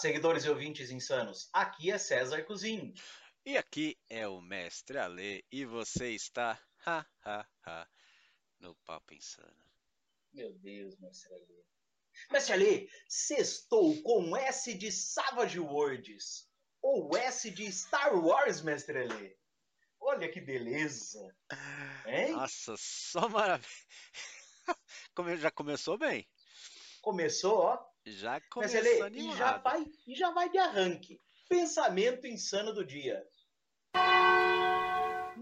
seguidores e ouvintes insanos. Aqui é César Cozinho. E aqui é o Mestre Ale e você está ha, ha, ha, no Papo Insano. Meu Deus, Mestre Ale. Mestre Ale, sextou com S de Savage Words ou S de Star Wars, Mestre Ale. Olha que beleza. Hein? Nossa, só maravilha. Já começou bem. Começou, ó. Já começou Mestre Ale, e já vai, e já vai de arranque. Pensamento insano do dia.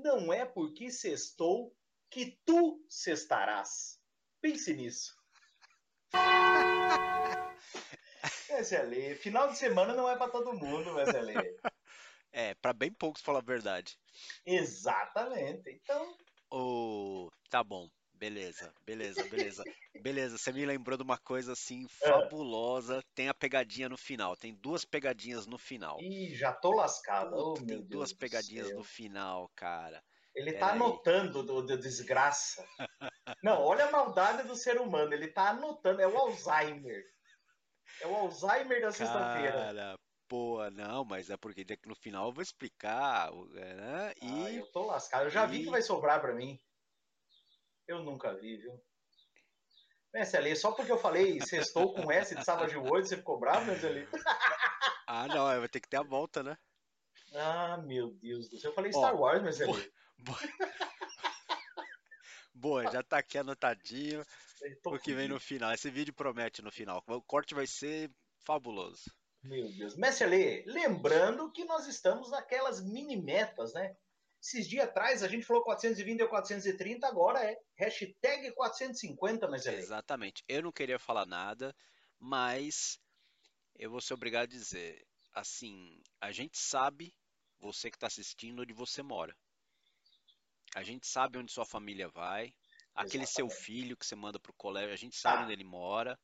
Não é porque sextou que tu sextarás. Pense nisso. Wesley, final de semana não é para todo mundo, Wesley. É, pra bem poucos falar a verdade. Exatamente. Então, Ô, tá bom. Beleza, beleza, beleza. Beleza, você me lembrou de uma coisa assim É. fabulosa. Tem a pegadinha no final. Tem duas pegadinhas no final. ih, já tô lascado. Oh, Puta, meu tem duas Deus do pegadinhas no final, cara. Ele tá Peraí. anotando do, do desgraça. Não, olha a maldade do ser humano. Ele tá anotando. É o Alzheimer. É o Alzheimer da sexta-feira. Cara, pô, não, mas é porque no final eu vou explicar, o- né? Ah, E eu tô lascado. Eu já vi e- que vai sobrar pra mim. Eu nunca vi, viu? Mestre Ali, só porque eu falei sextou com S de Savage World, você ficou bravo, Mestre Ali? ah, não, vai ter que ter a volta, né? Ah, meu Deus do céu. Eu falei Ó, Star Wars, Mestre Ali. Boa, já tá aqui anotadinho tô o que vem no final. Esse vídeo promete no final. O corte vai ser fabuloso. Meu Deus. Mestre Ali, lembrando que nós estamos naquelas mini metas, né? Esses dias atrás a gente falou 420 ou 430, agora é hashtag 450, Mestre Ali. Exatamente. Eu não queria falar nada, mas eu vou ser obrigado a dizer, assim, a gente sabe, você que está assistindo, onde você mora. A gente sabe onde sua família vai. Aquele seu Exatamente. filho que você manda pro colégio, a gente sabe Tá. onde ele mora.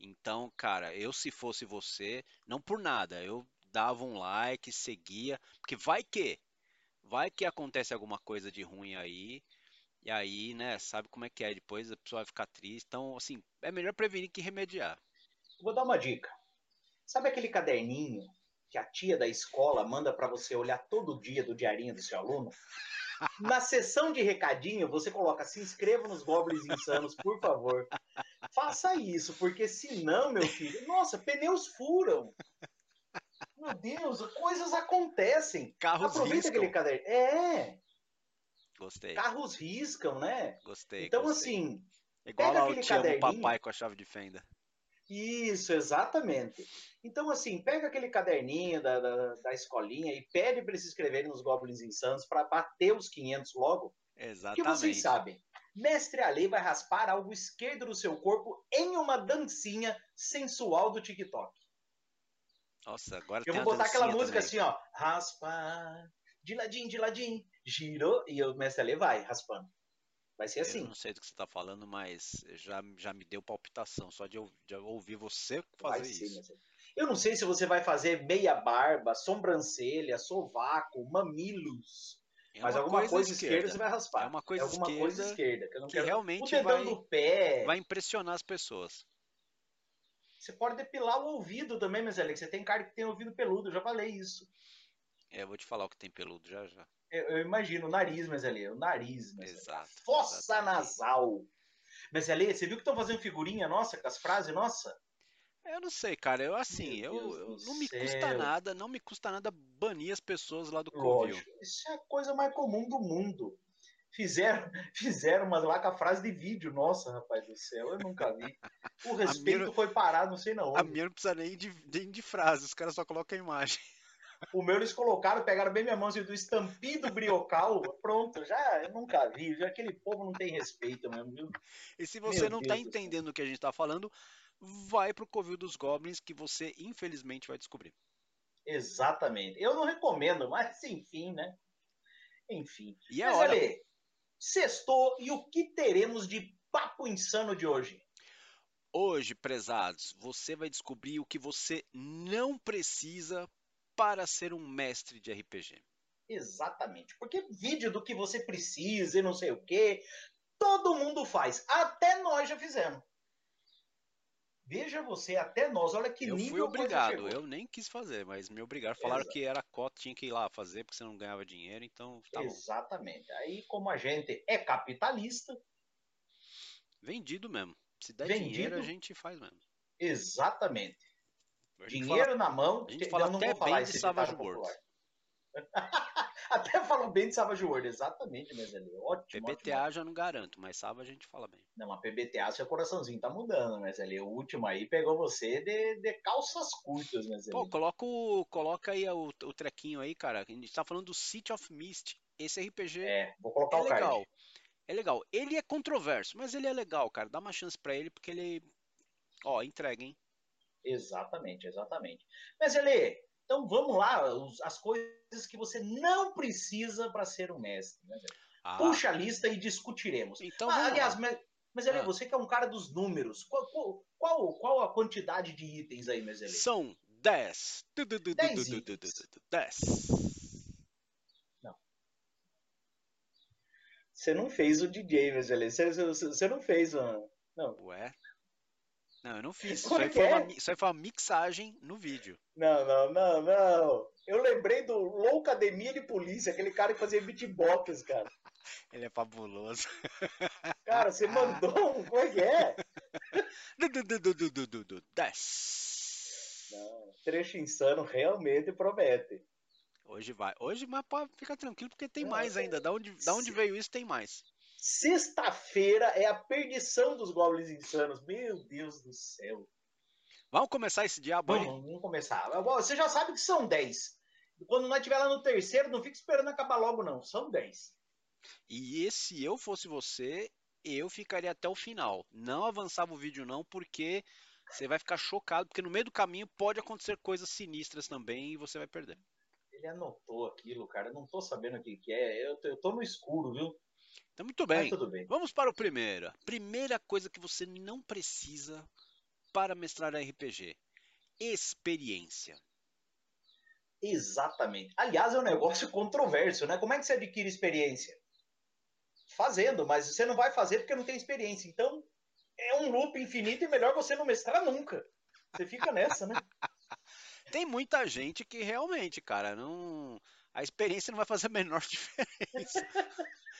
Então, cara, eu se fosse você, não por nada, eu dava um like, seguia, porque vai que, vai que acontece alguma coisa de ruim aí, e aí, né, sabe como é que é, depois a pessoa vai ficar triste. Então, assim, é melhor prevenir que remediar. Vou dar uma dica. Sabe aquele caderninho que a tia da escola manda para você olhar todo dia do diarinho do seu aluno? Na seção de recadinho, você coloca se inscreva nos Goblins Insanos, por favor. Faça isso, porque senão, meu filho, nossa, pneus furam. Meu Deus, coisas acontecem. Carros Aproveita riscam. aquele caderno. É, Gostei, carros riscam, né? gostei, Então, gostei. assim, Igual pega lá o aquele te amo papai com a chave de fenda. Isso, exatamente. Então, assim, pega aquele caderninho da, da, da escolinha e pede para eles se inscreverem nos Goblins Insanos para bater os 500 logo. Que vocês Exatamente. sabem, Mestre Ale vai raspar algo esquerdo do seu corpo em uma dancinha sensual do TikTok. Nossa, agora Eu vou a botar aquela música também. assim, ó. Raspa, de ladinho, de ladinho, girou, e o Mestre Ale vai raspando. Vai ser Eu assim. não sei do que você tá falando, mas já, já me deu palpitação só de, eu- de eu ouvir você fazer ser, isso. Eu não sei se você vai fazer meia barba, sobrancelha, sovaco, mamilos. É Mas uma alguma coisa, esquerda. você vai raspar. É uma coisa alguma esquerda coisa esquerda. Que, eu que realmente vai, do pé. vai impressionar as pessoas. Você pode depilar o ouvido também, mas Alex. Você tem cara que tem ouvido peludo, eu já falei isso. É, eu vou te falar o que tem peludo já já. Eu, eu imagino, o nariz, mas ali, o nariz, mas Exato. Fossa exatamente. nasal. Mas ali, você viu que estão fazendo figurinha nossa com as frases, nossa? Eu não sei, cara. Eu assim, eu, eu não me custa céu. nada, não me custa nada banir as pessoas lá do Covil. Lógico. Isso é a coisa mais comum do mundo. Fizeram, fizeram umas lá com a frase de vídeo. Nossa, rapaz do céu, eu nunca vi. O respeito minha- foi parar, não sei na A minha não precisa nem de, nem de frase, os caras só colocam a imagem. O meu eles colocaram, pegaram bem minha mão assim, do estampido briocal. Pronto, já eu nunca vi. Já aquele povo não tem respeito mesmo, viu? E se você Meu não tá Deus céu. entendendo o que a gente tá falando, vai pro Covil dos Goblins que você infelizmente vai descobrir. Exatamente. Eu não recomendo, mas enfim, né? Enfim. E é Mas hora. Ale, sextou e o que teremos de papo insano de hoje? Hoje, prezados, você vai descobrir o que você não precisa para ser um mestre de RPG. Exatamente. Porque vídeo do que você precisa e não sei o quê, todo mundo faz. Até nós já fizemos. Veja você, até nós, olha que eu nível fui obrigado, eu nem quis fazer, mas me obrigaram. Falaram Exato. que era cota, tinha que ir lá fazer, porque você não ganhava dinheiro, então tá Exatamente. Bom. Aí, como a gente é capitalista. Vendido mesmo. Se der vendido, dinheiro, a gente faz mesmo. Exatamente. Dinheiro fala, na mão. A gente fala até bem de Savage Worlds. Até falou bem de Savage World, exatamente, mas ele ótimo. PBTA ótimo. já não garanto, mas Sava a gente fala bem. Não, mas PBTA seu coraçãozinho tá mudando, mas ali o último aí pegou você de, de calças curtas, mas Pô, coloca, o, coloca aí o, o trequinho aí, cara. A gente tá falando do City of Mist. Esse RPG é, vou colocar é o legal. Card. É legal. Ele é controverso, mas ele é legal, cara. Dá uma chance para ele porque ele ó, entrega, hein? Exatamente, exatamente. Mas ele então vamos lá, as coisas que você não precisa para ser um mestre. Né? Ah. Puxa a lista e discutiremos. Então, ah, aliás, mas, mas ah. você que é um cara dos números, qual, qual, qual a quantidade de itens aí, Mezelê? São 10. 10. Não. Você não fez o DJ, Mezelê. Você, você não fez, mano. Não. Ué? Não, eu não fiz. Isso aí, foi uma, isso aí foi uma mixagem no vídeo. Não, não, não, não. Eu lembrei do Loucademia de Polícia, aquele cara que fazia beatbox, cara. Ele é fabuloso. Cara, você mandou um. Como é que é? Não, trecho insano realmente promete. Hoje vai. Hoje, mas pode ficar tranquilo, porque tem mais ainda. Da onde, da onde veio isso, tem mais. Sexta-feira é a perdição dos goblins insanos. Meu Deus do céu. Vamos começar esse diabo aí? Vamos, vamos começar. Você já sabe que são 10. Quando nós estiver lá no terceiro, não fique esperando acabar logo, não. São 10. E se eu fosse você, eu ficaria até o final. Não avançava o vídeo, não, porque você vai ficar chocado, porque no meio do caminho pode acontecer coisas sinistras também e você vai perder. Ele anotou aquilo, cara. Eu não tô sabendo o que, que é. Eu eu tô no escuro, viu? Então, muito bem. bem. Vamos para o primeiro. Primeira coisa que você não precisa para mestrar RPG: experiência. Exatamente. Aliás, é um negócio controverso, né? Como é que você adquire experiência? Fazendo, mas você não vai fazer porque não tem experiência. Então, é um loop infinito e melhor você não mestrar nunca. Você fica nessa, né? tem muita gente que realmente, cara, não. A experiência não vai fazer a menor diferença.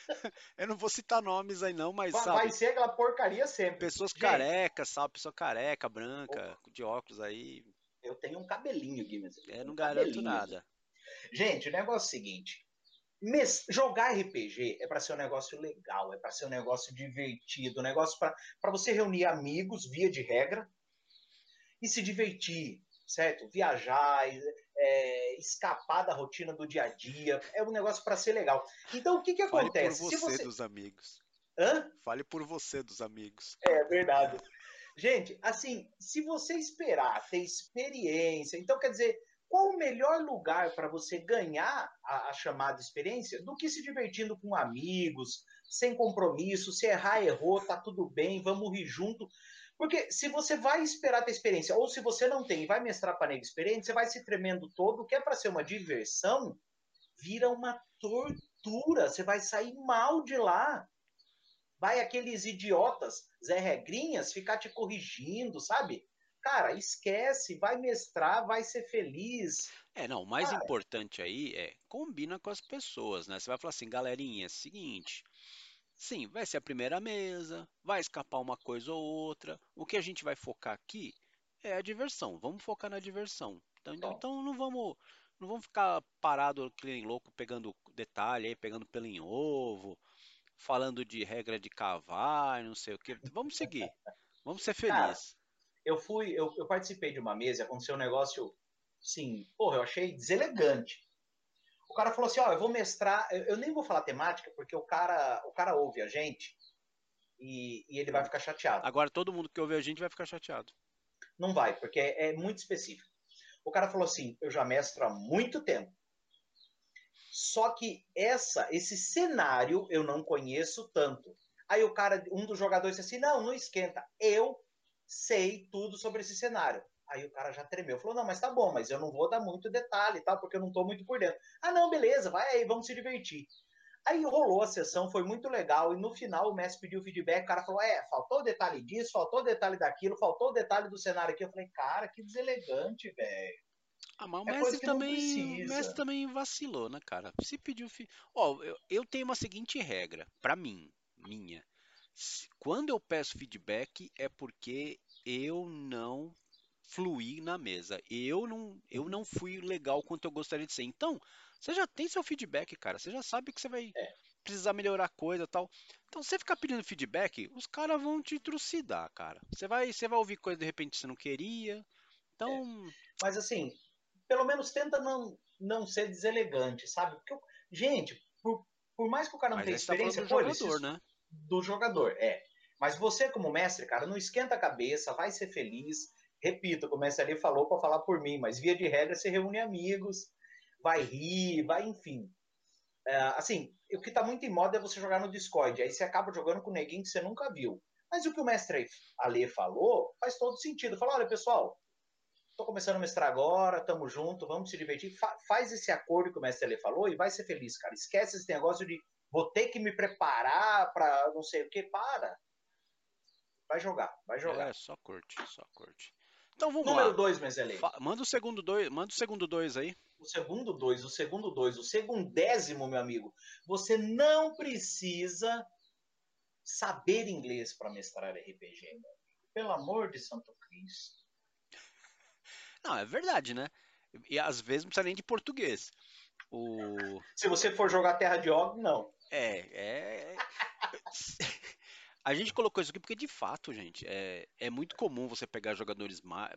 eu não vou citar nomes aí não, mas vai, sabe, vai ser aquela porcaria sempre. Pessoas Gente, carecas, sabe? Pessoa careca, branca, opa. de óculos aí. Eu tenho um cabelinho, Guinness. É, não um garanto nada. Gente, o negócio é o seguinte. Jogar RPG é para ser um negócio legal, é para ser um negócio divertido, um negócio para você reunir amigos, via de regra, e se divertir, certo? Viajar, é, escapar da rotina do dia a dia. É um negócio para ser legal. Então, o que, que Fale acontece? Fale por você, você, dos amigos. Hã? Fale por você dos amigos. É verdade. Gente, assim, se você esperar ter experiência, então quer dizer, qual o melhor lugar para você ganhar a, a, chamada experiência do que se divertindo com amigos, sem compromisso, se errar, errou, tá tudo bem, vamos rir junto. Porque se você vai esperar ter experiência, ou se você não tem e vai mestrar para nego experiente, você vai se tremendo todo, que é para ser uma diversão, vira uma tortura. Você vai sair mal de lá. Vai aqueles idiotas, Zé Regrinhas, ficar te corrigindo, sabe? Cara, esquece, vai mestrar, vai ser feliz. É, não, o mais Cara. importante aí é combina com as pessoas, né? Você vai falar assim, galerinha, é o seguinte, Sim, vai ser a primeira mesa, vai escapar uma coisa ou outra. O que a gente vai focar aqui é a diversão. Vamos focar na diversão. Então, então não vamos não vamos ficar parado que nem louco pegando detalhe aí, pegando pelo em ovo, falando de regra de cavar, não sei o que. Vamos seguir. Vamos ser felizes. eu fui, eu, eu participei de uma mesa, aconteceu um negócio, sim, porra, eu achei deselegante. O cara falou assim, ó, eu vou mestrar, eu, nem vou falar temática, porque o cara, o cara ouve a gente e, e ele vai ficar chateado. Agora todo mundo que ouve a gente vai ficar chateado. Não vai, porque é, é muito específico. O cara falou assim, eu já mestro há muito tempo. Só que essa, esse cenário eu não conheço tanto. Aí o cara, um dos jogadores disse assim, não, não esquenta. Eu sei tudo sobre esse cenário. Aí o cara já tremeu, falou: não, mas tá bom, mas eu não vou dar muito detalhe, tá? Porque eu não tô muito por dentro. Ah, não, beleza, vai aí, vamos se divertir. Aí rolou a sessão, foi muito legal, e no final o mestre pediu feedback, o cara falou, é, faltou detalhe disso, faltou detalhe daquilo, faltou detalhe do cenário aqui. Eu falei, cara, que deselegante, velho. Ah, mas o É não também, o. Messi também vacilou, né, cara? Se pediu, fi... ó, eu, eu tenho uma seguinte regra, pra mim, minha. Quando eu peço feedback é porque eu não fluí na mesa. Eu não, eu não fui legal quanto eu gostaria de ser. Então, você já tem seu feedback, cara. Você já sabe que você vai É. precisar melhorar coisa, e tal. Então, você ficar pedindo feedback, os caras vão te trucidar, cara. Você vai, você vai ouvir coisa de repente que você não queria. Então, Mas assim, pelo menos tenta não, não ser deselegante, sabe? Porque, eu- gente, por, por mais que o cara não tenha tá experiência, do pô, jogador, né? do jogador, é. Mas você, como mestre, cara, não esquenta a cabeça, vai ser feliz. Repito, como mestre ali falou para falar por mim, mas via de regra você reúne amigos, vai rir, vai, enfim. É, assim, o que tá muito em moda é você jogar no Discord. Aí você acaba jogando com neguinho que você nunca viu. Mas o que o mestre Ale falou faz todo sentido. Fala, olha, pessoal, tô começando a mestrar agora, tamo junto, vamos se divertir. Fa- faz esse acordo que o mestre Ale falou e vai ser feliz, cara. Esquece esse negócio de vou ter que me preparar para não sei o que. Para. Vai jogar, vai jogar. É, só curte, só curte. Então vamos Número lá. 2, Mesele. Fa- Manda o segundo dois, manda o segundo dois aí. O segundo dois, o segundo dois, o segundésimo, meu amigo. Você não precisa saber inglês para mestrar RPG, meu amigo. Pelo amor de Santo Cristo. Não, é verdade, né? E às vezes não precisa nem de português. O Se você for jogar Terra de Og, não. é, é A gente colocou isso aqui porque de fato, gente, é, é muito comum você pegar jogadores ma...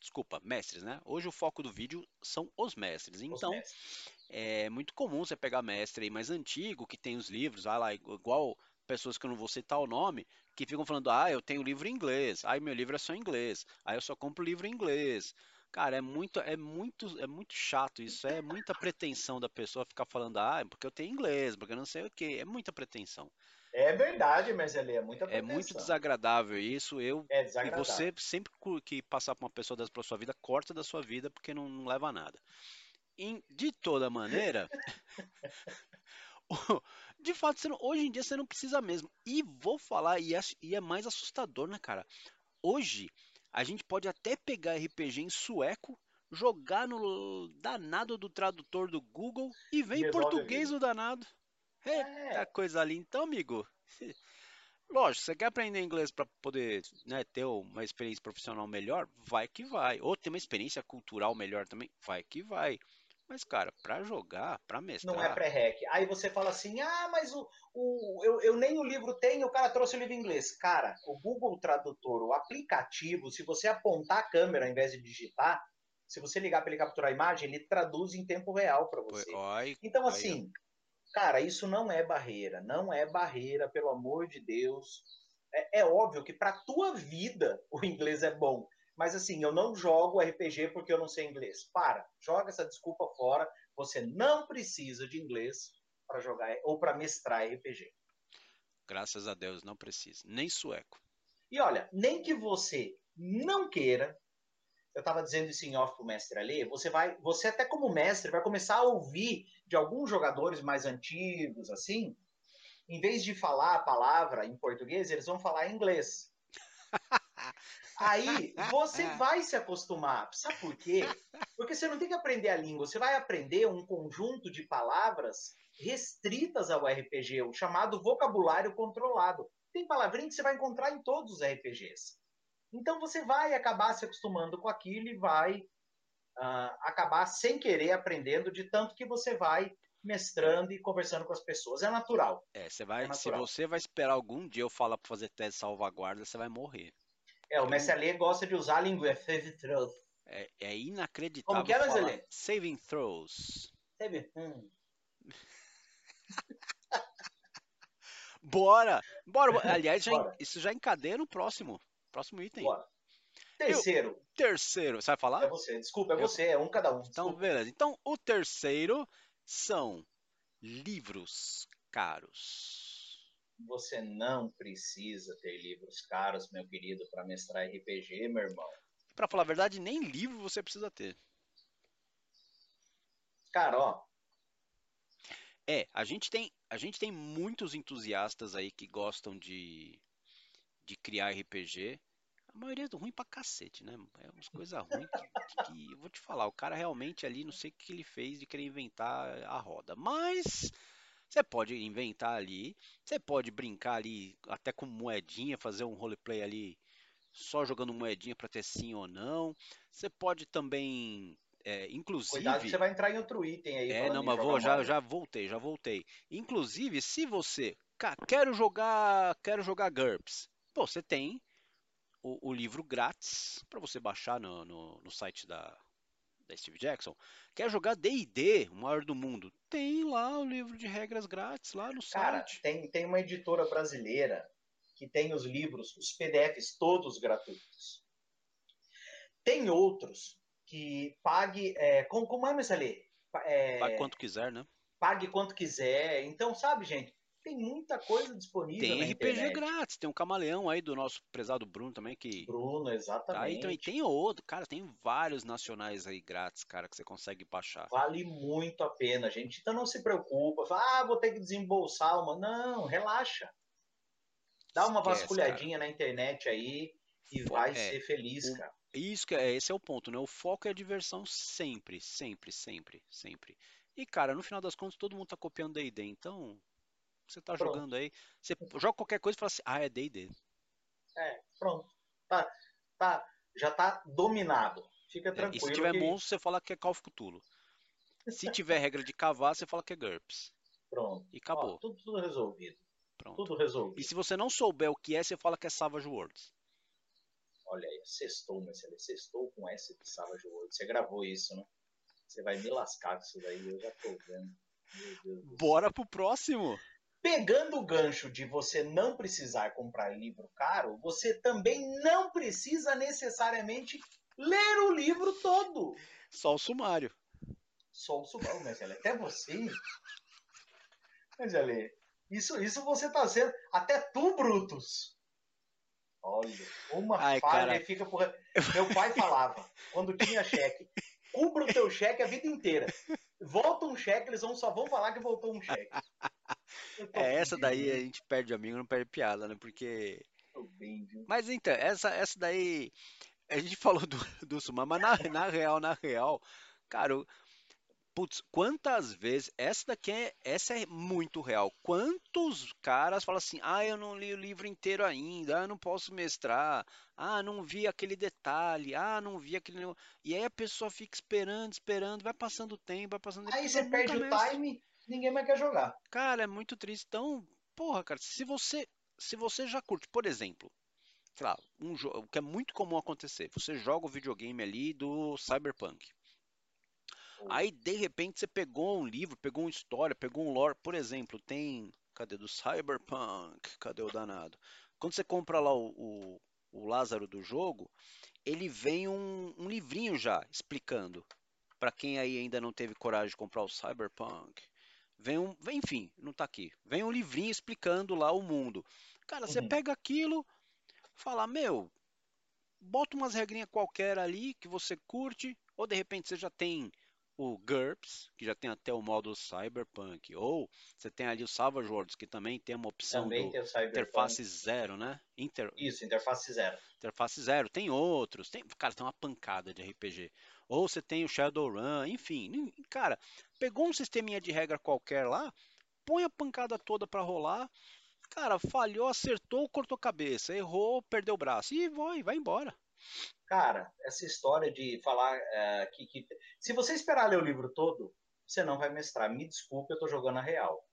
desculpa, mestres, né? Hoje o foco do vídeo são os mestres. Os Então, mestres. é muito comum você pegar mestre aí mais antigo, que tem os livros, ah lá, igual pessoas que eu não vou citar o nome, que ficam falando, ah, eu tenho livro em inglês, aí meu livro é só em inglês, aí eu só compro livro em inglês. Cara, é muito, é muito, é muito chato isso, é muita pretensão da pessoa ficar falando, ah, porque eu tenho inglês, porque eu não sei o quê, é muita pretensão. É verdade, Mesele, é muita É muito pretensão. desagradável isso, eu É e desagradável. você sempre que passar por uma pessoa dessa pra sua vida, corta da sua vida porque não, não leva a nada. Em- de toda maneira, de fato, não- hoje em dia você não precisa mesmo. E vou falar, e é, e é mais assustador, né, cara? Hoje, a gente pode até pegar RPG em sueco, jogar no danado do tradutor do Google e vem em português o danado. Eita É, coisa ali. Então, amigo, lógico, você quer aprender inglês para poder né, ter uma experiência profissional melhor? Vai que vai. Ou ter uma experiência cultural melhor também? Vai que vai. Mas, cara, pra jogar, pra não é mestrar, pré-rec. Aí você fala assim, ah, mas o, o, eu, eu nem o livro tenho, o cara trouxe o livro em inglês. Cara, o Google Tradutor, o aplicativo, se você apontar a câmera ao invés de digitar, se você ligar para ele capturar a imagem, ele traduz em tempo real para você. Oi, Então, assim, cara, isso não é barreira. Não é barreira, pelo amor de Deus. É, é óbvio que para tua vida o inglês é bom. Mas assim, eu não jogo RPG porque eu não sei inglês. Para, joga essa desculpa fora. Você não precisa de inglês para jogar ou para mestrar RPG. graças a Deus, não precisa. Nem sueco. E olha, nem que você não queira, eu estava dizendo isso em off pro mestre ali, você vai, você até como mestre vai começar a ouvir de alguns jogadores mais antigos assim, em vez de falar a palavra em português, eles vão falar em inglês. Aí você vai se acostumar. Sabe por quê? Porque você não tem que aprender a língua, você vai aprender um conjunto de palavras restritas ao RPG, o chamado vocabulário controlado. Tem palavrinha que você vai encontrar em todos os RPGs. Então você vai acabar se acostumando com aquilo e vai ah, acabar sem querer aprendendo de tanto que você vai mestrando e conversando com as pessoas. É natural. É, você vai, É se natural. você vai esperar algum dia eu falar pra fazer teste de salvaguarda, você vai morrer. É, o Alê gosta de usar a língua save throws. É, é inacreditável Como que é, Marcelê? saving throws. Sabe? Hum. Bora! Bora! Aliás, já en- Bora. isso já encadeia no próximo. Próximo item. Bora. Terceiro, Terceiro, você vai falar? é você. Desculpa, é Eu- você, é um cada um. Então, Desculpa. beleza. Então, o terceiro são livros caros. Você não precisa ter livros caros, meu querido, para mestrar RPG, meu irmão. Pra falar a verdade, nem livro você precisa ter. Cara, ó, É, a gente tem, a gente tem muitos entusiastas aí que gostam de, de criar RPG. A maioria é ruim pra cacete, né? É umas coisas ruins que, que, que, eu vou te falar. O cara realmente ali, não sei o que ele fez de querer inventar a roda. Mas você pode inventar ali, você pode brincar ali até com moedinha, fazer um roleplay ali só jogando moedinha para ter sim ou não. Você pode também é, inclusive. Cuidado que você vai entrar em outro item aí. É, não, mas vou, já, já voltei, já voltei. Inclusive, se você. Quero jogar. Quero jogar GURPS. Pô, você tem o, o livro grátis para você baixar no, no, no, site da, da Steve Jackson. Quer jogar DD, o maior do mundo? Tem lá o livro de regras grátis lá no Cara, site. Tem, tem uma editora brasileira que tem os livros, os PDFs todos gratuitos. Tem outros que pague. É, como, como é, Messalê? É, pague quanto quiser, né? Pague quanto quiser. Então, sabe, gente, tem muita coisa disponível. Tem RPG internet. grátis, tem um camaleão aí do nosso prezado Bruno também que. Bruno, exatamente. Tá, então, e tem outro, cara, tem vários nacionais aí grátis, cara, que você consegue baixar. Vale muito a pena, gente. Então não se preocupa, fala, ah, vou ter que desembolsar uma. Não, relaxa. Dá uma Esquece, vasculhadinha cara. na internet aí e vai é, ser feliz, o, cara. Isso que é, esse é o ponto, né? O foco é a diversão sempre, sempre, sempre, sempre. E, cara, no final das contas, todo mundo tá copiando D&D, então você tá pronto. jogando aí, você joga qualquer coisa e fala assim, ah, é D&D. É, pronto. Tá, tá, já tá dominado. Fica tranquilo. É, e se tiver que... monstro, você fala que é Call of Cthulhu. Se tiver regra de cavar, você fala que é GURPS. Pronto. E acabou. Ó, tudo, tudo, resolvido. Pronto. Tudo resolvido. E se você não souber o que é, você fala que é Savage Worlds. Olha aí, sextou, Marcelo. Sextou com S de Savage Worlds. Você gravou isso, né? Você vai me lascar com isso daí, eu já tô vendo. Bora pro próximo! Pegando o gancho de você não precisar comprar livro caro, você também não precisa necessariamente ler o livro todo. Só o sumário. Só o sumário, Marcelo. Até você. Mas, Ale, isso, isso você tá sendo. Até tu, Brutus. Olha, uma Ai, falha cara. fica por. Meu pai falava, quando tinha cheque, cubra o teu cheque a vida inteira. Volta um cheque, eles vão, só vão falar que voltou um cheque. É, essa daí a gente perde amigo, não perde piada, né? Porque. Bem, mas então, essa, essa daí. A gente falou do, do Suma, mas na, na real, na real, cara, Putz, quantas vezes. Essa daqui é. Essa é muito real. Quantos caras falam assim: ah, eu não li o livro inteiro ainda, ah, não posso mestrar, ah, não vi aquele detalhe, ah, não vi aquele. E aí a pessoa fica esperando, esperando, vai passando o tempo, vai passando Aí você perde o time, ninguém mais quer jogar. Cara, é muito triste. Então, porra, cara, se você. Se você já curte, por exemplo, sei lá, um jogo que é muito comum acontecer, você joga o videogame ali do Cyberpunk. Aí, de repente, você pegou um livro, pegou uma história, pegou um lore. Por exemplo, tem. Cadê? Do Cyberpunk. Cadê o danado? Quando você compra lá o, o, o Lázaro do jogo, ele vem um, um livrinho já explicando. Para quem aí ainda não teve coragem de comprar o Cyberpunk. Vem um. Vem, enfim, não tá aqui. Vem um livrinho explicando lá o mundo. Cara, uhum. você pega aquilo, fala, meu, bota umas regrinhas qualquer ali que você curte, ou de repente você já tem o GURPS, que já tem até o modo Cyberpunk, ou você tem ali o Savage Worlds, que também tem uma opção também do interface zero, né? Inter... Isso, interface zero. Interface zero, tem outros, tem, cara, tem uma pancada de RPG. Ou você tem o Shadowrun, enfim, cara, pegou um sisteminha de regra qualquer lá, põe a pancada toda para rolar, cara, falhou, acertou, cortou cabeça, errou, perdeu o braço e vai, vai embora. Cara, essa história de falar é, que, que, Se você esperar ler o livro todo, você não vai mestrar. Me desculpe, eu tô jogando a real.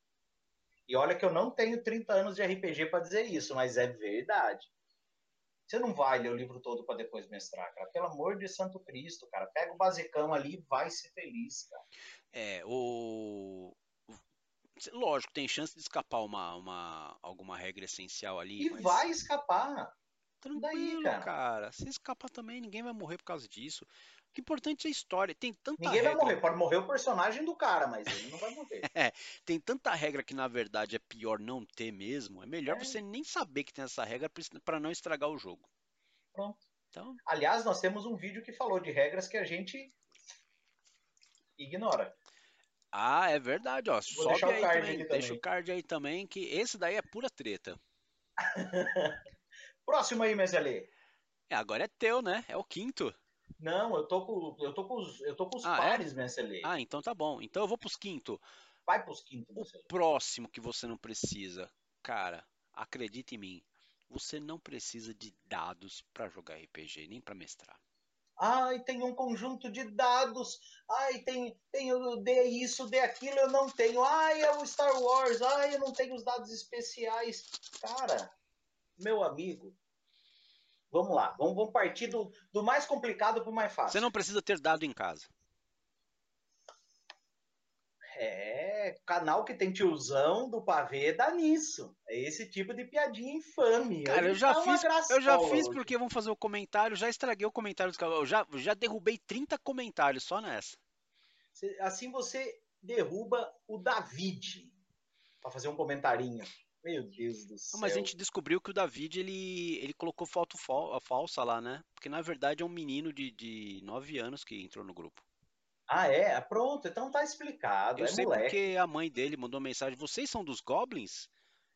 E olha que eu não tenho 30 anos de RPG para dizer isso, mas é verdade. Você não vai ler o livro todo para depois mestrar, cara. Pelo amor de Santo Cristo, cara. Pega o basicão ali e vai ser feliz, cara. É, o. Lógico, tem chance de escapar uma, uma alguma regra essencial ali. E mas... vai escapar. Tranquilo, Daí, cara. cara. Se escapar também, ninguém vai morrer por causa disso. O que importante é a história. Tem tanta Ninguém regra... vai morrer, pode morrer o personagem do cara, mas ele não vai morrer. é, tem tanta regra que na verdade é pior não ter mesmo. É melhor é. você nem saber que tem essa regra para não estragar o jogo. Pronto. Então... Aliás, nós temos um vídeo que falou de regras que a gente ignora. Ah, é verdade, ó. Vou Sobe aí também. Deixa também. o card aí também, que esse daí é pura treta. Próximo aí, Mezelê. É, agora é teu, né? É o quinto. Não, eu tô com, eu tô com os, eu tô com os ah, é? pares, é? Ah, então tá bom. Então eu vou pros quinto. Vai pros quinto, O próximo que você não precisa. Cara, acredite em mim. Você não precisa de dados para jogar RPG, nem para mestrar. Ai, tem um conjunto de dados. Ai, tem, tem o D isso, D aquilo, eu não tenho. Ai, é o Star Wars. Ai, eu não tenho os dados especiais. Cara, meu amigo, vamos lá. Vamos, vamos partir do, do mais complicado para o mais fácil. Você não precisa ter dado em casa. É, canal que tem tiozão do pavê dá nisso. É esse tipo de piadinha infame. Cara, eu já fiz, eu já fiz porque vamos fazer o comentário, já estraguei o comentário dos. Eu já, já derrubei 30 comentários só nessa. Assim você derruba o David para fazer um comentarinho. Meu Deus do céu. Mas a gente descobriu que o David ele, ele colocou foto falsa lá, né? Porque na verdade é um menino de, de 9 anos que entrou no grupo. Ah, é? Pronto, então tá explicado. Eu é sei moleque. porque a mãe dele mandou mensagem: vocês são dos Goblins?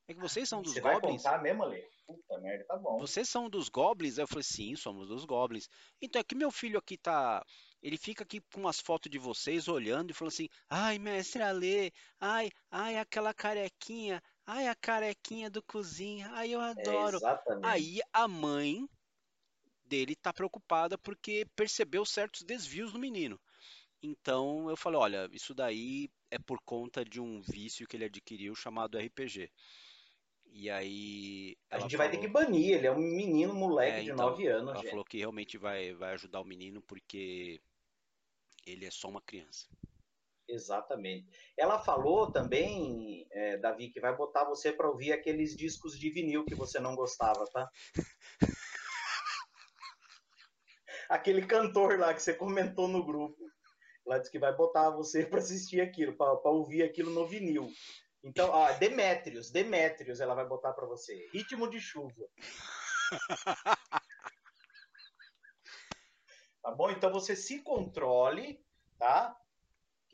É que vocês são dos Você Goblins? Vai contar mesmo, Ale? Puta merda, tá bom. Vocês são dos Goblins? Eu falei: sim, somos dos Goblins. Então é que meu filho aqui tá. Ele fica aqui com umas fotos de vocês olhando e falando assim: ai, mestre Ale, ai, ai, aquela carequinha, ai, a carequinha do cozinha, ai, eu adoro. É, Aí a mãe dele tá preocupada porque percebeu certos desvios no menino. Então eu falei, olha, isso daí é por conta de um vício que ele adquiriu chamado RPG. E aí. A gente falou, vai ter que banir, ele é um menino, moleque é, de então, 9 anos. Ela gente. falou que realmente vai, vai ajudar o menino porque ele é só uma criança. Exatamente. Ela falou também, é, Davi, que vai botar você para ouvir aqueles discos de vinil que você não gostava, tá? Aquele cantor lá que você comentou no grupo. Ela disse que vai botar você para assistir aquilo, para ouvir aquilo no vinil. Então, ó, Demétrios, Demétrios ela vai botar para você. Ritmo de chuva. tá bom? Então você se controle, tá?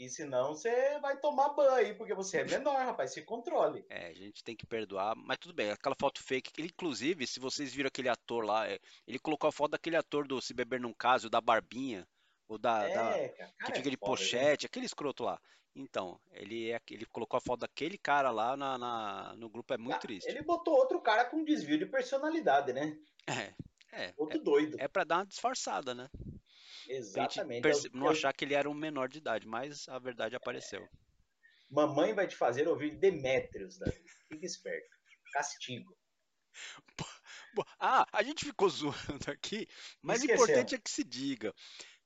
Que senão você vai tomar banho, porque você é menor, rapaz, se controle. É, a gente tem que perdoar, mas tudo bem, aquela foto fake, ele, inclusive, se vocês viram aquele ator lá, é, ele colocou a foto daquele ator do Se Beber Num Caso, da Barbinha, o da, é, da que fica é de foda, pochete, aquele escroto lá. Então, ele, é, ele colocou a foto daquele cara lá na, na no grupo, é muito ah, triste. Ele botou outro cara com desvio de personalidade, né? É, é. Outro é, doido. É pra dar uma disfarçada, né? Exatamente. Perce... não achar que ele era um menor de idade, mas a verdade apareceu. É. Mamãe vai te fazer ouvir Demétrios, Davi. Fique esperto. Castigo. Ah, a gente ficou zoando aqui, mas o importante é que se diga.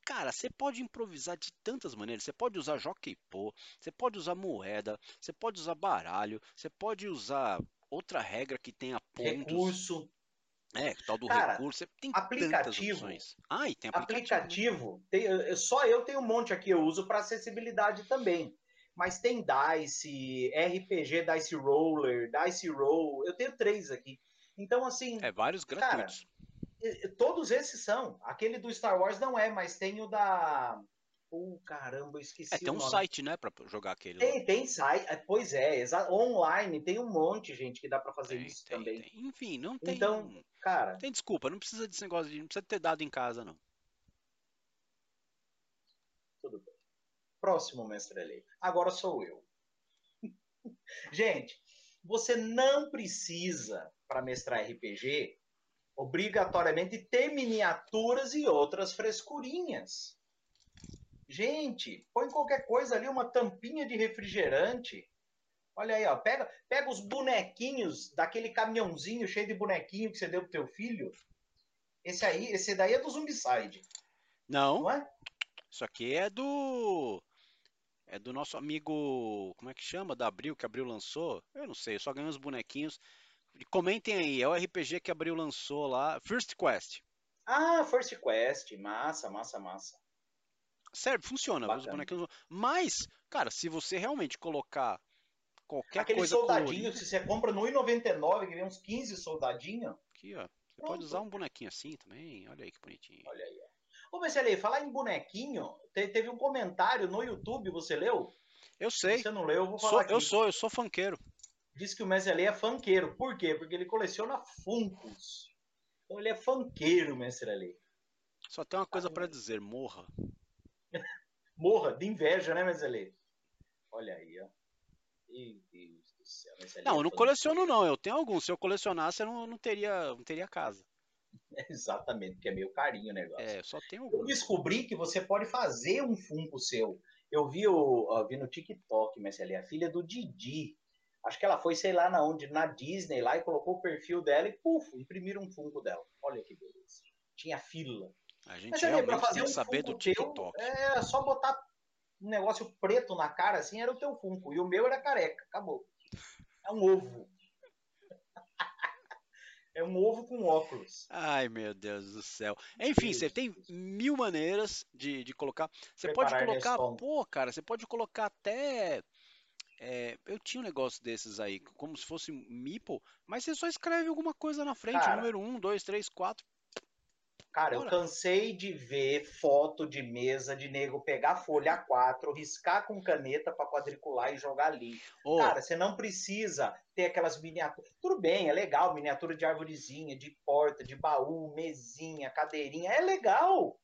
Cara, você pode improvisar de tantas maneiras. Você pode usar jockey pô, você pode usar moeda, você pode usar baralho, você pode usar outra regra que tenha pontos. Recurso. É, tal do Cara, recurso. Tem aplicativo. Ah, e tem aplicativo. Né? Tem, só eu tenho um monte aqui, eu uso para acessibilidade também. Mas tem Dice, RPG Dice Roller, Dice Roll. Eu tenho três aqui. Então, assim. É, vários gratuitos. Cara, Todos esses são. Aquele do Star Wars não é, mas tem o da. Oh, caramba, eu esqueci. É, tem um site, né, pra jogar aquele. Tem, lá. tem site. É, pois é, online, tem um monte, gente, que dá para fazer tem, isso tem, também. Tem. Enfim, não tem. Então, cara. Tem desculpa, não precisa desse negócio de. Não precisa ter dado em casa, não. Tudo bem. Próximo, mestre Lei. Agora sou eu. gente, você não precisa, para mestrar RPG, obrigatoriamente ter miniaturas e outras frescurinhas. Gente, põe qualquer coisa ali, uma tampinha de refrigerante. Olha aí, ó, pega, pega os bonequinhos daquele caminhãozinho cheio de bonequinho que você deu pro teu filho. Esse aí, esse daí é do Zumbicide. Não. Não é? Isso aqui é do é do nosso amigo, como é que chama? Da Abril, que Abril lançou. Eu não sei, eu só ganhei os bonequinhos. Comentem aí, é o RPG que Abril lançou lá, First Quest. Ah, First Quest, massa, massa, massa. Serve, funciona, os bonequinhos. Mas, cara, se você realmente colocar qualquer Aquele coisa soldadinho, colorida... se você compra no 1,99, que vem uns 15 soldadinhos. Aqui, ó. Você Pronto. pode usar um bonequinho assim também. Olha aí que bonitinho. Olha aí. Ô, Marcelo, falar em bonequinho, teve um comentário no YouTube, você leu? Eu sei. Se você não leu, eu vou Sou- falar aqui. eu sou, eu sou funkeiro. Diz que o Messi é funkeiro. Por quê? Porque ele coleciona Funkos. Então ele é funkeiro, Messi Ale. Só tem uma coisa Ah, pra dizer, morra. Morra de inveja, né, Ale? Olha aí, ó. Meu Deus do céu, Não, é eu não coleciono não, eu tenho alguns. Se eu colecionasse, eu não, não teria, não teria casa. Exatamente, porque é meio carinho o negócio. É, só tenho Eu alguns. descobri que você pode fazer um Funko seu. Eu vi, o, ó, vi no TikTok, Ale, a filha do Didi. Acho que ela foi, sei lá na onde, na Disney lá e colocou o perfil dela e, puf, imprimiram um Funko dela. Olha que beleza. Tinha fila. A gente Mas ali, pra realmente fazer tem um saber do Funko teu, TikTok. é só botar um negócio preto na cara, assim, era o teu Funko. E o meu era careca, acabou. É um ovo. é um ovo com óculos. Ai, meu Deus do céu. Enfim, Deus você tem Deus. mil maneiras de, de colocar. Você pode Preparar colocar, Neston. pô, cara, você pode colocar até. é, eu tinha um negócio desses aí, como se fosse um Meeple, mas você só escreve alguma coisa na frente, Cara. número 1, 2, 3, 4. Cara, eu cansei de ver foto de mesa de nego pegar folha A4, riscar com caneta pra quadricular e jogar ali. Ô, Cara, você não precisa ter aquelas miniaturas. Tudo bem, é legal, miniatura de arvorezinha, de porta, de baú, mesinha, cadeirinha, é legal.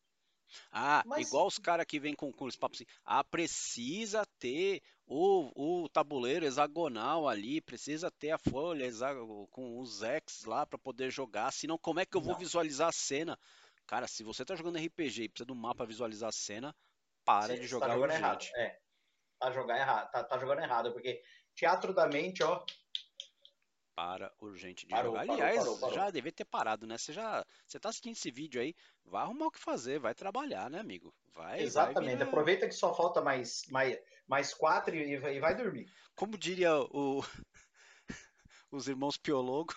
Ah, mas- igual os caras que vêm com, com os papos assim, ah, precisa ter o, o tabuleiro hexagonal ali, precisa ter a folha com os X lá pra poder jogar, senão como é que eu vou Não. visualizar a cena? Cara, se você tá jogando RPG e precisa um mapa visualizar a cena, para Você- de você jogar tá jogando errado. É. Tá jogando errado, tá, tá jogando errado, porque teatro da mente, ó, Para urgente de Parou, jogar. parou, Aliás, parou, parou. já devia ter parado, né? Você já, você tá assistindo esse vídeo aí, vai arrumar o que fazer, vai trabalhar, né, amigo? Vai, vai exatamente. virar- Aproveita que só falta mais, mais, mais quatro e, vai- e vai dormir. Como diria o os irmãos Piologo.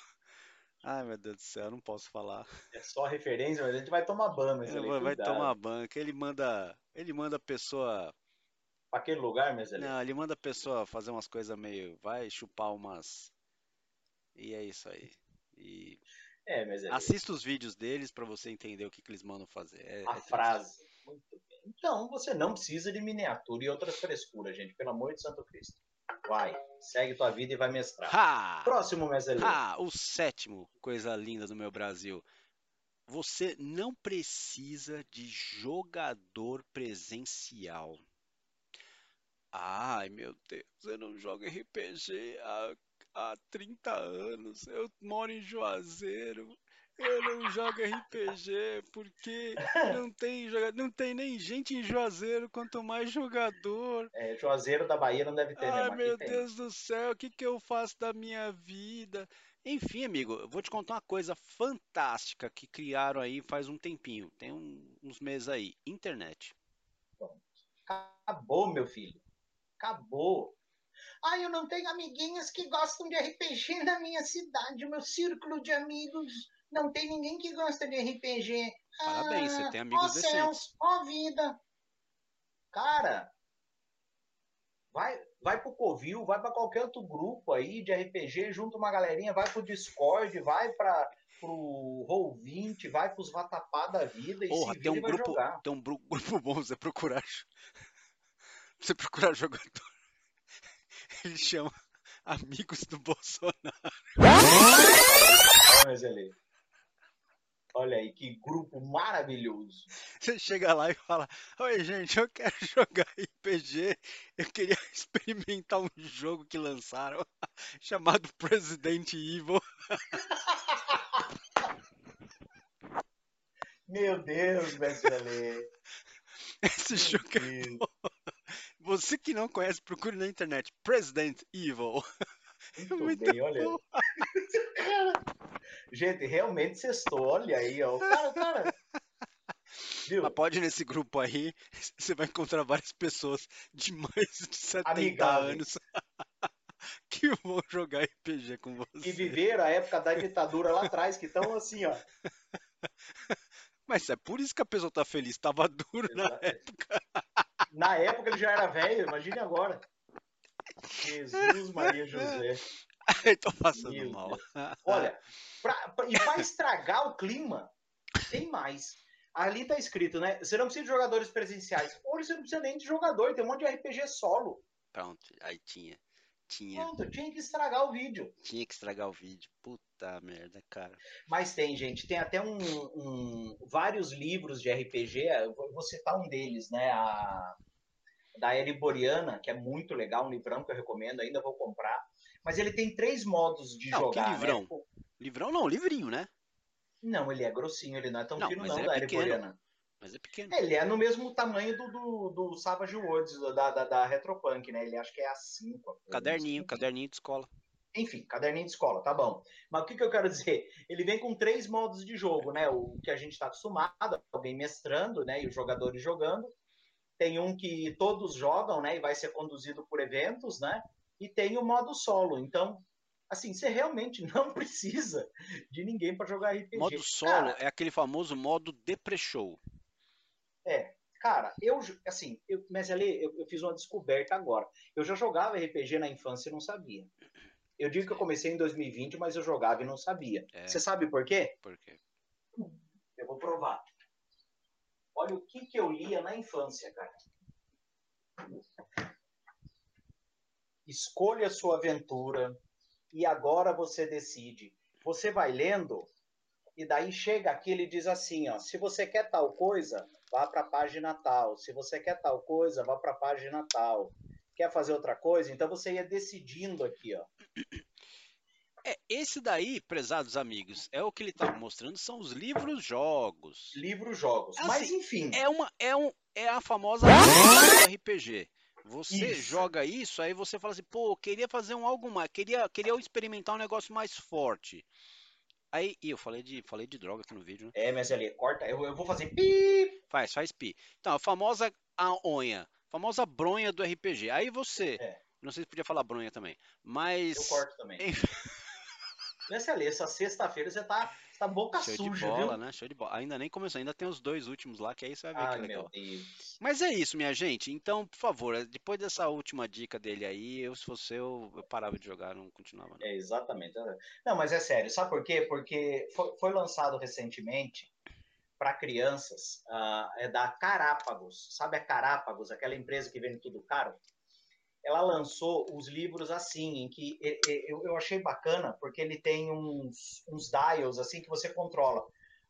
Ai, meu Deus do céu, eu não posso falar. É só referência, mas a gente vai tomar ban, mas Ele vai, vai tomar banca, ele manda, ele manda a pessoa, Pra aquele lugar, mas ali. não, ele manda a pessoa fazer umas coisas meio, vai chupar umas e é isso aí. E É, mas ali. assista os vídeos deles pra você entender o que, que eles mandam fazer. É- a é frase. Muito bem. Então, você não precisa de miniatura e outras frescuras, gente. Pelo amor de Santo Cristo. Vai, segue tua vida e vai mestrar. Ha! Próximo, Mesele. Ah, o sétimo, coisa linda do meu Brasil. Você não precisa de jogador presencial. Ai, meu Deus, eu não jogo RPG há, há 30 anos. Eu moro em Juazeiro. Eu não jogo RPG porque não tem, não tem nem gente em Juazeiro, quanto mais jogador. É, Juazeiro da Bahia não deve ter, Ai, mesmo. Meu tem. Deus do céu, o que que eu faço da minha vida? Enfim, amigo, eu vou te contar uma coisa fantástica que criaram aí faz um tempinho, tem um- uns meses aí, internet. Acabou, meu filho. Acabou. Ah, eu não tenho amiguinhas que gostam de RPG na minha cidade. O meu círculo de amigos não tem ninguém que gosta de RPG. Parabéns, você Ah, tem amigos ó decentes. céus, ó vida. Cara, vai, vai pro Covil, vai pra qualquer outro grupo aí de RPG, junta uma galerinha, vai pro Discord, vai para pro Roll20, vai pros Vatapá da vida e Porra, se tem vira um grupo, jogar. tem um grupo bom você procurar. Você procurar jogador. Ele chama Amigos do Bolsonaro. Olha, mas ali. Olha aí, que grupo maravilhoso. Você chega lá e fala: Oi, gente, eu quero jogar RPG. Eu queria experimentar um jogo que lançaram chamado Resident Evil. Meu Deus, Ale. Esse jogo é Deus. Você que não conhece, procure na internet Resident Evil. Muito, Muito bem, olha gente, realmente sextou. Olha aí, ó. Cara, cara. Viu? Mas pode ir nesse grupo aí, você vai encontrar várias pessoas de mais de 70 Amigáveis. anos que vão jogar RPG com você. viveram a época da ditadura lá atrás, que estão assim, ó. Mas é por isso que a pessoa tá feliz, tava duro na Exato. época. Na época ele já era velho, imagine agora. Jesus Maria José. Eu tô passando Meu mal. Deus. Olha, pra- pra- e para estragar o clima, tem mais. Ali tá escrito, né? Você não precisa de jogadores presenciais. Hoje você não precisa nem de jogador, tem um monte de RPG solo. Pronto, aí tinha. Tinha. Pronto, tinha que estragar o vídeo. Tinha que estragar o vídeo. Puta merda, cara. Mas tem, gente, tem até um, um vários livros de RPG, eu vou citar um deles, né? A, da Eriboriana, que é muito legal, um livrão que eu recomendo, ainda vou comprar. Mas ele tem três modos de não, jogar. Que livrão? Né? Livrão não, livrinho, né? Não, ele é grossinho, ele não é tão não, fino não, é da pequeno. Eriboriana. Mas é pequeno. É, ele é no mesmo tamanho do, do, do Savage Worlds, da, da, da Retropunk, né? Ele acho que é a 5. Caderninho, caderninho de escola. Enfim, caderninho de escola, tá bom. Mas o que, que eu quero dizer? Ele vem com três modos de jogo, né? O que a gente está acostumado, alguém mestrando, né? E os jogadores jogando. Tem um que todos jogam, né? E vai ser conduzido por eventos, né? E tem o modo solo. Então, assim, você realmente não precisa de ninguém para jogar RPG. Modo solo Cara, é aquele famoso modo depre-show. É, cara, eu, assim, eu, mas ali eu, eu fiz uma descoberta agora. Eu já jogava RPG na infância e não sabia. Eu digo que eu comecei em 2020, mas eu jogava e não sabia. É. Você sabe por quê? Por quê? Eu vou provar. Olha o que, que eu lia na infância, cara. Escolha sua aventura e agora você decide. Você vai lendo e daí chega aqui ele diz assim, ó, se você quer tal coisa, vá para a página tal. Se você quer tal coisa, vá para a página tal. Quer fazer outra coisa? Então você ia decidindo aqui, ó. É, esse daí, prezados amigos, é o que ele tá mostrando, são os livros-jogos. Livros, jogos. Assim, Mas enfim, É uma é um é a famosa do RPG. Você Isso. joga isso, aí você fala assim, pô, queria fazer um algo mais, queria queria experimentar um negócio mais forte. Aí, e eu falei de falei de droga aqui no vídeo, né? é, mas ali, corta, eu, eu vou fazer pi. Faz, faz pi. Então, a famosa aonha, famosa bronha do RPG. Aí você, É. não sei se podia falar bronha também, mas Eu corto também. Nessa ali, essa sexta-feira você tá, você tá boca show suja, de bola, viu? né? Show de bola. Ainda nem começou, ainda tem os dois últimos lá, que aí você vai ver Ai, que legal. meu Deus. Mas é isso, minha gente. Então, por favor, depois dessa última dica dele aí, eu, se fosse eu, eu parava de jogar, não continuava. Não. É, exatamente. Não, mas é sério, sabe por quê? Porque foi, foi lançado recentemente para crianças, ah, é da Carápagos. Sabe a Carápagos, aquela empresa que vende tudo caro? Ela lançou os livros assim, em que eu, achei bacana, porque ele tem uns, uns dials assim que você controla.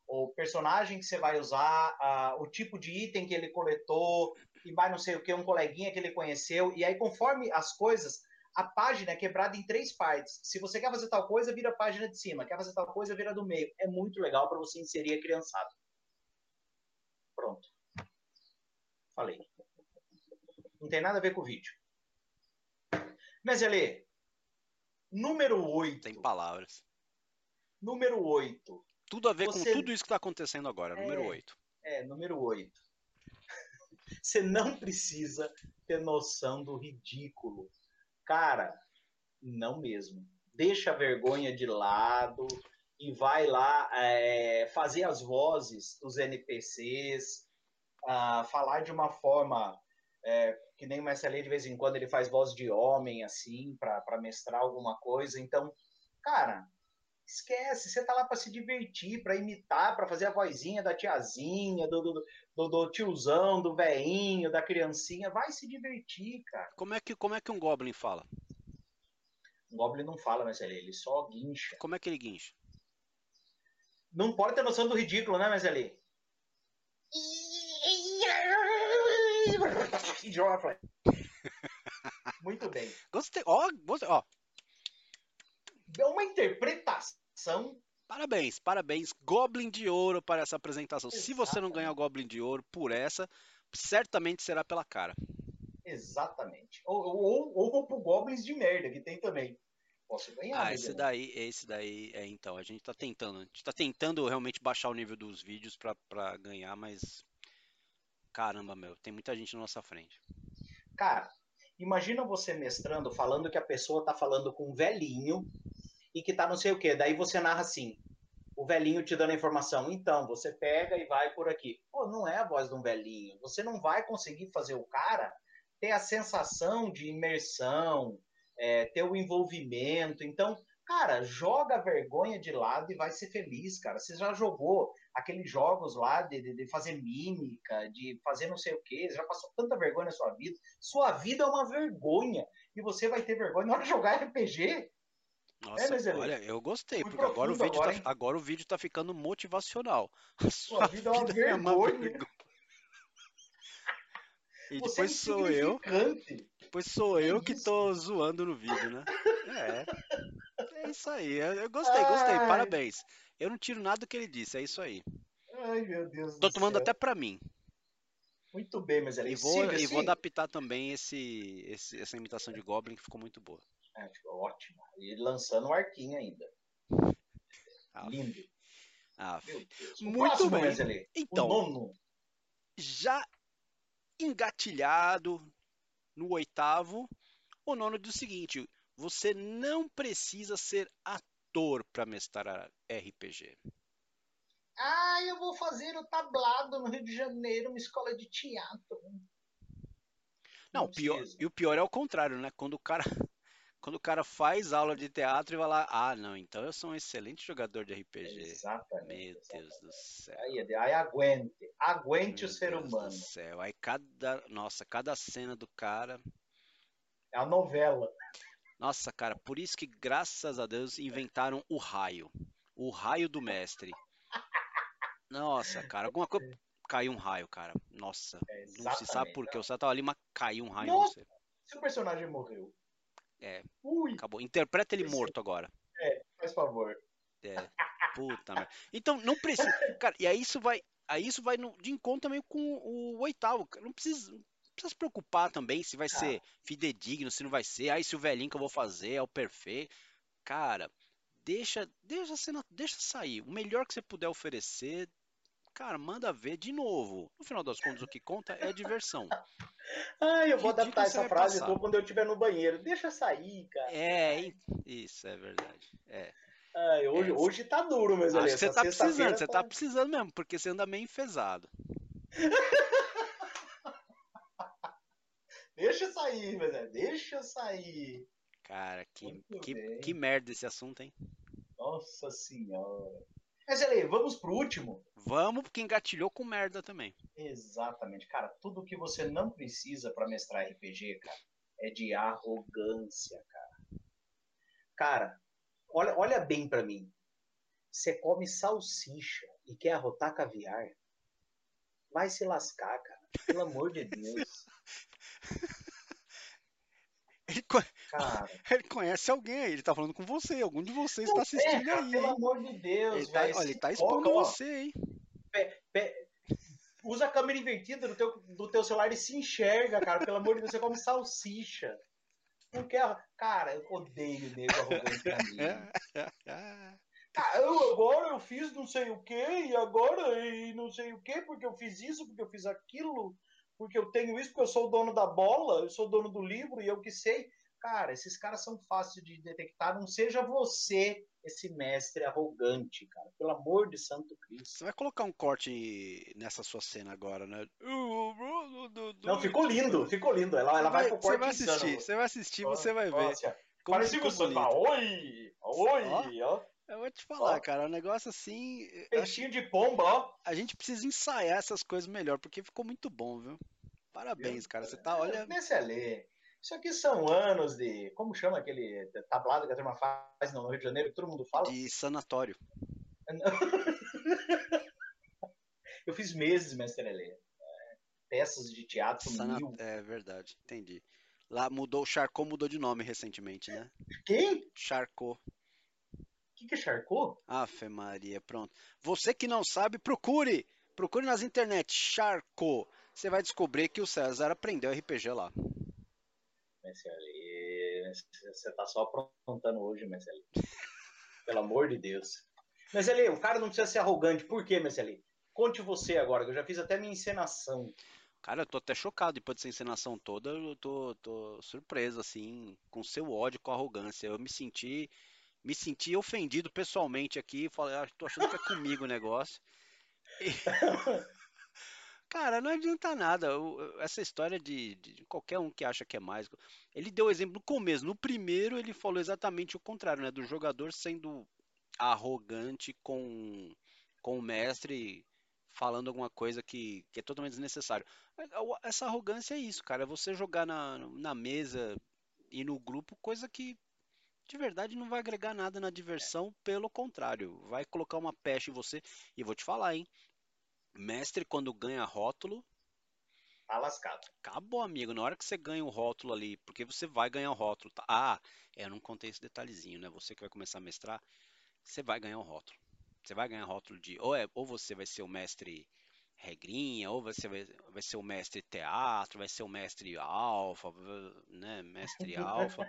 O personagem que você vai usar, ah, o tipo de item que ele coletou, e mais não sei o que, um coleguinha que ele conheceu, e aí conforme as coisas, a página é quebrada em três partes. Se você quer fazer tal coisa, vira a página de cima. Quer fazer tal coisa, vira do meio. É muito legal para você inserir a criançada. Pronto. Falei. Não tem nada a ver com o vídeo. Mas, Ale, número 8. Tem palavras. Número 8. Tudo a ver Você- com tudo isso que tá acontecendo agora, número É. 8. É, número 8. Você não precisa ter noção do ridículo. Cara, não mesmo. Deixa a vergonha de lado e vai lá é, fazer as vozes dos NPCs, ah, falar de uma forma é, que nem o Mestre de vez em quando ele faz voz de homem, assim, para mestrar alguma coisa. Então, cara, esquece, você tá lá para se divertir, para imitar, para fazer a vozinha da tiazinha, do, do, do, do tiozão, do veinho, da criancinha, vai se divertir, cara. Como é que como é que um goblin fala? O Goblin não fala, mas ele, ele só guincha. Como é que ele guincha? Não pode ter noção do ridículo, né, mas ele. E joga. Muito bem. Gostei. Ó, gostei. Ó, É uma interpretação. parabéns, parabéns. Goblin de ouro para essa apresentação. Se você não ganhar o Goblin de ouro por essa, certamente será pela cara. Exatamente. Ou, ou, ou vou pro Goblins de merda, que tem também. Posso ganhar, Ah, mas esse daí, esse daí é então. A gente tá tentando. A gente tá tentando realmente baixar o nível dos vídeos pra ganhar, mas. Caramba, meu, tem muita gente na nossa frente. Cara, imagina você mestrando falando que a pessoa tá falando com um velhinho e que tá não sei o quê. Daí você narra assim. O velhinho te dando a informação. Então, você pega e vai por aqui. Pô, não é a voz de um velhinho. Você não vai conseguir fazer o cara ter a sensação de imersão, é, ter o envolvimento. Então, Cara, joga a vergonha de lado e vai ser feliz, cara. Você já jogou aqueles jogos lá de, de, fazer mímica, de fazer não sei o quê, já passou tanta vergonha na sua vida. Sua vida é uma vergonha. E você vai ter vergonha na hora de jogar RPG? Nossa, é, olha, eu gostei, porque agora o, vídeo agora, tá, agora o vídeo tá ficando motivacional. A sua, sua vida, vida, é uma vergonha. É vergonha. E Você depois é sou eu. Depois sou eu que tô zoando no vídeo, né? É. É isso aí. Eu gostei, gostei. Ai. Parabéns. Eu não tiro nada do que ele disse, é isso aí. Ai, meu Deus Tô tomando céu. até pra mim. Muito bem, mas ele e vou, e vou adaptar também esse, esse, essa imitação de Goblin que ficou muito boa. É, ficou ótimo. E lançando o um arquinho ainda. Ah, Lindo. Ah, muito bem. Então, já engatilhado no oitavo, o nono diz o seguinte: você não precisa ser ator para mestrar RPG. Ah, eu vou fazer o tablado no Rio de Janeiro, uma escola de teatro. Não, não pior, e o pior é o contrário, né? Quando o cara quando o cara faz aula de teatro e vai lá, ah, não, então eu sou um excelente jogador de RPG. Exatamente. Meu exatamente. Deus do céu. Aí, aí aguente, aguente Meu o ser Deus humano. Do céu. Aí cada, nossa, cada cena do cara. É a novela. Nossa, cara, por isso que graças a Deus inventaram o raio, o raio do mestre. Nossa, cara, alguma coisa caiu um raio, cara. Nossa, é, não se sabe por que. O tava ali, mas caiu um raio Nossa, em você. Seu personagem morreu. É. Ui. Acabou. Interpreta ele morto agora. É, faz favor. É. Puta merda. Então, não precisa. Cara, e aí isso vai. Aí isso vai no, de encontro também com o, oitavo. Não precisa, precisa se preocupar também se vai ah. ser fidedigno, se não vai ser. Aí se o velhinho que eu vou fazer é o perfeito. Cara, deixa, deixa, cena, deixa sair. O melhor que você puder oferecer, cara, manda ver de novo. No final das contas, o que conta é diversão. Ah, eu vou que adaptar essa frase tua quando eu estiver no banheiro. Deixa sair, cara. É, isso é verdade. É. Ai, hoje, é, hoje tá duro, meus amigos. Você tá precisando, você tá... tá precisando mesmo, porque você anda meio enfesado. deixa sair, mas é, deixa sair. Cara, que, que, que merda esse assunto, hein? Nossa senhora. Mas aí, vamos pro último? Vamos, porque engatilhou com merda também. Exatamente. Cara, tudo que você não precisa para mestrar RPG, cara, é de arrogância, cara. Cara, olha, olha bem para mim. Você come salsicha e quer arrotar caviar? Vai se lascar, cara. Pelo amor de Deus. Ele, cara, ele conhece alguém aí, ele tá falando com você, algum de vocês está assistindo é, aí. Pelo amor de Deus, ele tá, olha, ele tá expondo ó, você, hein? Pé, pé, usa a câmera invertida do teu, do teu celular e se enxerga, cara. Pelo amor de Deus, você come salsicha. Não quer. Cara, eu odeio nego arrogante mim. Ah, eu agora eu fiz não sei o que, e agora e não sei o que, porque eu fiz isso, porque eu fiz aquilo porque eu tenho isso, porque eu sou o dono da bola, eu sou o dono do livro e eu que sei. Cara, esses caras são fáceis de detectar. Não seja você esse mestre arrogante, cara. Pelo amor de Santo Cristo. Você vai colocar um corte nessa sua cena agora, né? Não, ficou lindo, ficou lindo. Ela, ela vai, vai pro corte Você vai assistir, insano. você vai assistir, você vai ver. Nossa, Parece que você tá, oi, oi, ó. Vou te falar, ó. cara, um negócio assim. Peixinho de pomba, ó. A gente precisa ensaiar essas coisas melhor, porque ficou muito bom, viu? Parabéns, cara. Você tá, olha. Ler. Isso aqui são anos de. Como chama aquele tablado que a turma faz no Rio de Janeiro, que todo mundo fala? De sanatório. Eu fiz meses, mestre Lelê. Peças de teatro Sana... mil. É verdade, entendi. Lá mudou, o Charcot mudou de nome recentemente, né? Quem? Charcot que, que é Charcot? Afe Maria, pronto. Você que não sabe, procure! Procure nas internet Charcot. Você vai descobrir que o César aprendeu RPG lá. Messi, você tá só aprontando hoje, Messi. Pelo amor de Deus. Mas ali, o cara não precisa ser arrogante. Por quê, Messi? Conte você agora, que eu já fiz até minha encenação. Cara, eu tô até chocado depois dessa encenação toda. Eu tô, tô surpreso, assim, com seu ódio, com arrogância. Eu me senti me senti ofendido pessoalmente aqui. Falei, ah, tô achando que é comigo o negócio. E... Cara, não adianta nada. Essa história de, de qualquer um que acha que é mágico. Ele deu o exemplo no começo. No primeiro, ele falou exatamente o contrário, né? Do jogador sendo arrogante com, com o mestre, falando alguma coisa que, que é totalmente desnecessário. Essa arrogância é isso, cara. É você jogar na, na mesa e no grupo coisa que de verdade não vai agregar nada na diversão, pelo contrário, vai colocar uma peste em você. E vou te falar, hein? Mestre, quando ganha rótulo, Tá lascado. acabou, amigo. Na hora que você ganha o rótulo ali, porque você vai ganhar o rótulo. tá? Ah, é, eu não contei esse detalhezinho, né? Você que vai começar a mestrar, você vai ganhar o rótulo. Você vai ganhar rótulo de. Ou, é, ou você vai ser o mestre regrinha, ou você vai, vai ser o mestre teatro, vai ser o mestre alfa, né? Mestre alfa.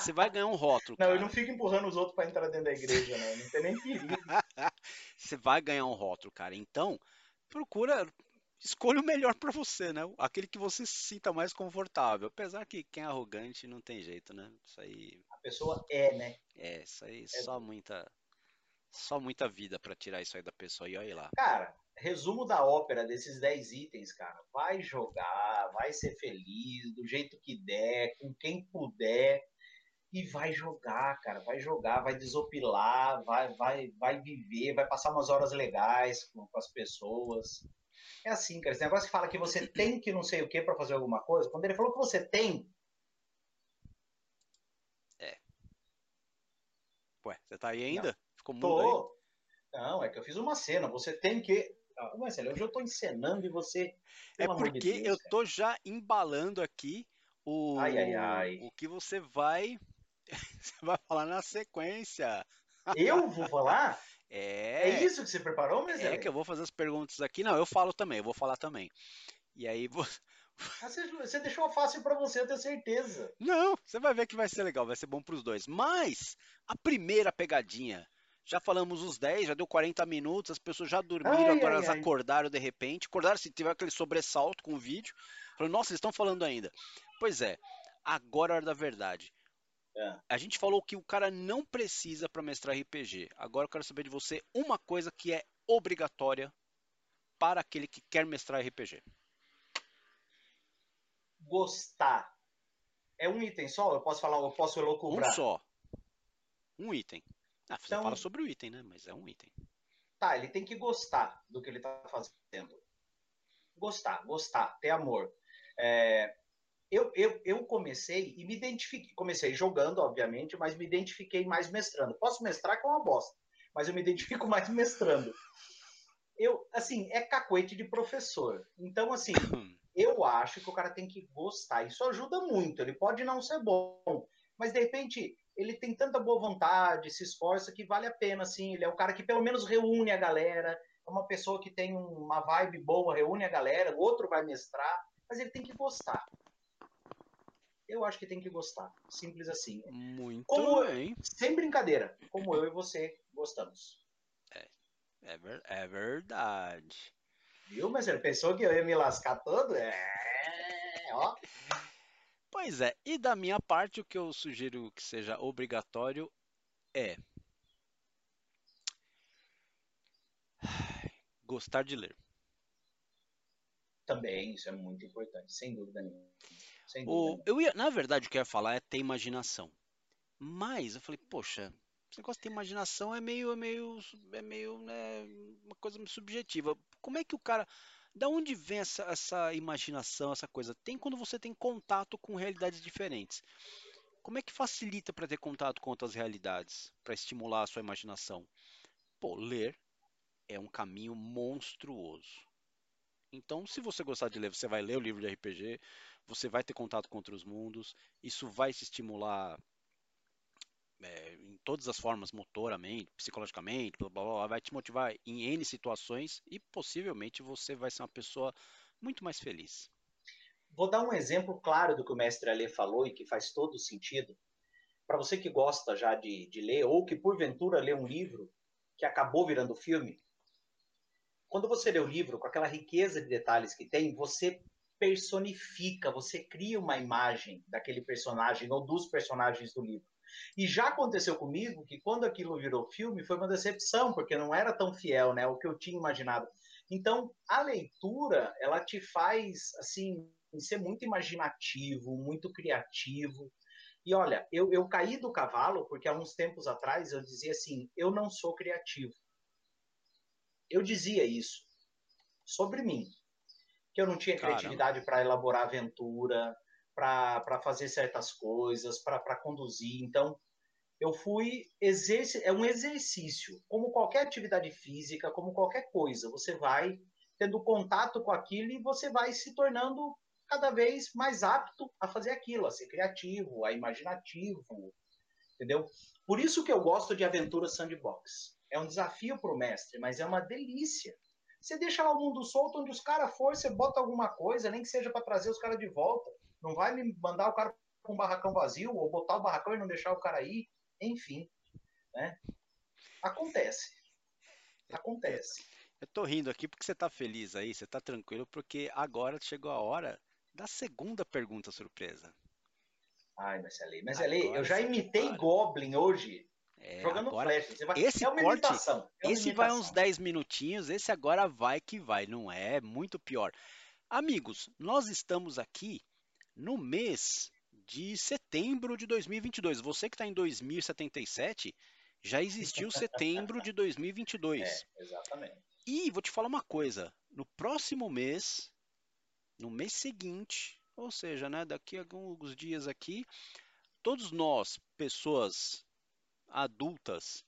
Você vai ganhar um rótulo. Não, cara. eu não fico empurrando os outros pra entrar dentro da igreja, não. Não tem nem perigo. Você vai ganhar um rótulo, cara. Então, procura. Escolha o melhor pra você, né? Aquele que você se sinta mais confortável. Apesar que quem é arrogante não tem jeito, né? Isso aí. A pessoa é, né? É, isso aí É só muita. Só muita vida pra tirar isso aí da pessoa e olha lá. Cara, resumo da ópera desses 10 itens, cara. Vai jogar, vai ser feliz, do jeito que der, com quem puder. E vai jogar, cara. Vai jogar, vai desopilar, vai, vai, vai viver, vai passar umas horas legais com, com as pessoas. É assim, cara. Esse negócio que fala que você tem que não sei o que pra fazer alguma coisa. Quando ele falou que você tem, Ué, você tá aí ainda? Ficou mudo aí? tô. Não, é que eu fiz uma cena. Você tem que. Ah, Marcelo, hoje eu tô encenando e você. É amor de porque Deus, eu tô já embalando aqui o, Ai, ai, ai. o que você vai. Você vai falar na sequência. Eu vou falar? É. É isso que você preparou, Marcelo? É que eu vou fazer as perguntas aqui. Não, eu falo também, eu vou falar também. E aí Ah, Você, você deixou fácil pra você, eu tenho certeza. Não, você vai ver que vai ser legal, vai ser bom pros dois. Mas a primeira pegadinha, já falamos os 10, já deu 40 minutos, as pessoas já dormiram, Ai, agora ai, elas ai. acordaram de repente. Acordaram se tiver aquele sobressalto com o vídeo. Falaram, nossa, eles estão falando ainda. Pois é, agora é a hora da verdade. É. A gente falou que o cara não precisa para mestrar RPG. Agora eu quero saber de você uma coisa que é obrigatória para aquele que quer mestrar RPG. Gostar. É um item só? Eu posso falar, eu posso Um elocubrar? só. Um item. Ah, você Então- fala sobre o item, né? Mas é um item. Tá, ele tem que gostar do que ele tá fazendo. Gostar, gostar, ter amor. É, eu, eu, eu comecei e me identifiquei. Comecei jogando, obviamente, mas me identifiquei mais mestrando. Posso mestrar que é uma bosta, mas eu me identifico mais mestrando. Eu, assim, é cacoete de professor. Então, assim, eu acho que o cara tem que gostar. Isso ajuda muito. Ele pode não ser bom, mas de repente ele tem tanta boa vontade, se esforça que vale a pena, assim. Ele é o cara que pelo menos reúne a galera. É uma pessoa que tem uma vibe boa, reúne a galera. O outro vai mestrar, mas ele tem que gostar. Eu acho que tem que gostar. Simples assim. Muito Como- bem. Sem brincadeira. Como eu e você gostamos. É, ver- é verdade. Viu? Mas ele pensou que eu ia me lascar todo? É. Ó. Pois é, e da minha parte, o que eu sugiro que seja obrigatório é gostar de ler. Também, isso é muito importante. Sem dúvida nenhuma. Sem O, eu ia, na verdade, o que eu ia falar é ter imaginação. Mas eu falei, poxa, esse negócio de ter imaginação é meio, é meio, é meio, né, uma coisa subjetiva. Como é que o cara, da onde vem essa, essa imaginação, essa coisa? Tem quando você tem contato com realidades diferentes. Como é que facilita para ter contato com outras realidades, para estimular a sua imaginação? Pô, ler é um caminho monstruoso. Então, se você gostar de ler, você vai ler o livro de RPG, você vai ter contato com outros mundos, isso vai te estimular é, em todas as formas, motoramente, psicologicamente, blá, blá, blá, vai te motivar em N situações e possivelmente você vai ser uma pessoa muito mais feliz. Vou dar um exemplo claro do que o mestre Alê falou e que faz todo sentido. Para você que gosta já de, de ler, ou que porventura lê um livro que acabou virando filme, quando você lê o livro com aquela riqueza de detalhes que tem, você personifica, você cria uma imagem daquele personagem ou dos personagens do livro. E já aconteceu comigo que quando aquilo virou filme foi uma decepção, porque não era tão fiel, né, o que eu tinha imaginado. Então, a leitura, ela te faz, assim, ser muito imaginativo, muito criativo. E olha, eu, eu caí do cavalo porque há uns tempos atrás eu dizia assim: eu não sou criativo. Eu dizia isso sobre mim, que eu não tinha criatividade para elaborar aventura, para fazer certas coisas, para conduzir. Então, eu fui exerce é um exercício, como qualquer atividade física, como qualquer coisa. Você vai tendo contato com aquilo e você vai se tornando cada vez mais apto a fazer aquilo, a ser criativo, a imaginativo, entendeu? Por isso que eu gosto de aventura sandbox. É um desafio para o mestre, mas é uma delícia. Você deixa lá o mundo solto, onde os caras for, você bota alguma coisa, nem que seja para trazer os caras de volta. Não vai me mandar o cara com um barracão vazio, ou botar o barracão e não deixar o cara ir. Enfim, né? Acontece. Acontece. Eu tô rindo aqui porque você tá feliz aí, você tá tranquilo, porque agora chegou a hora da segunda pergunta surpresa. Ai, Marcelinho, é Marcelinho, eu já imitei. Goblin hoje. É, jogando agora, Flash. Vai... Esse é corte, imitação, é esse imitação. vai uns 10 minutinhos, esse agora vai que vai, não é? Muito pior. Amigos, nós estamos aqui no mês de setembro de 2022. Você que está em 2077, já existiu setembro de 2022. É, exatamente. E vou te falar uma coisa: no próximo mês, no mês seguinte, ou seja, né, daqui a alguns dias aqui, todos nós, pessoas adultas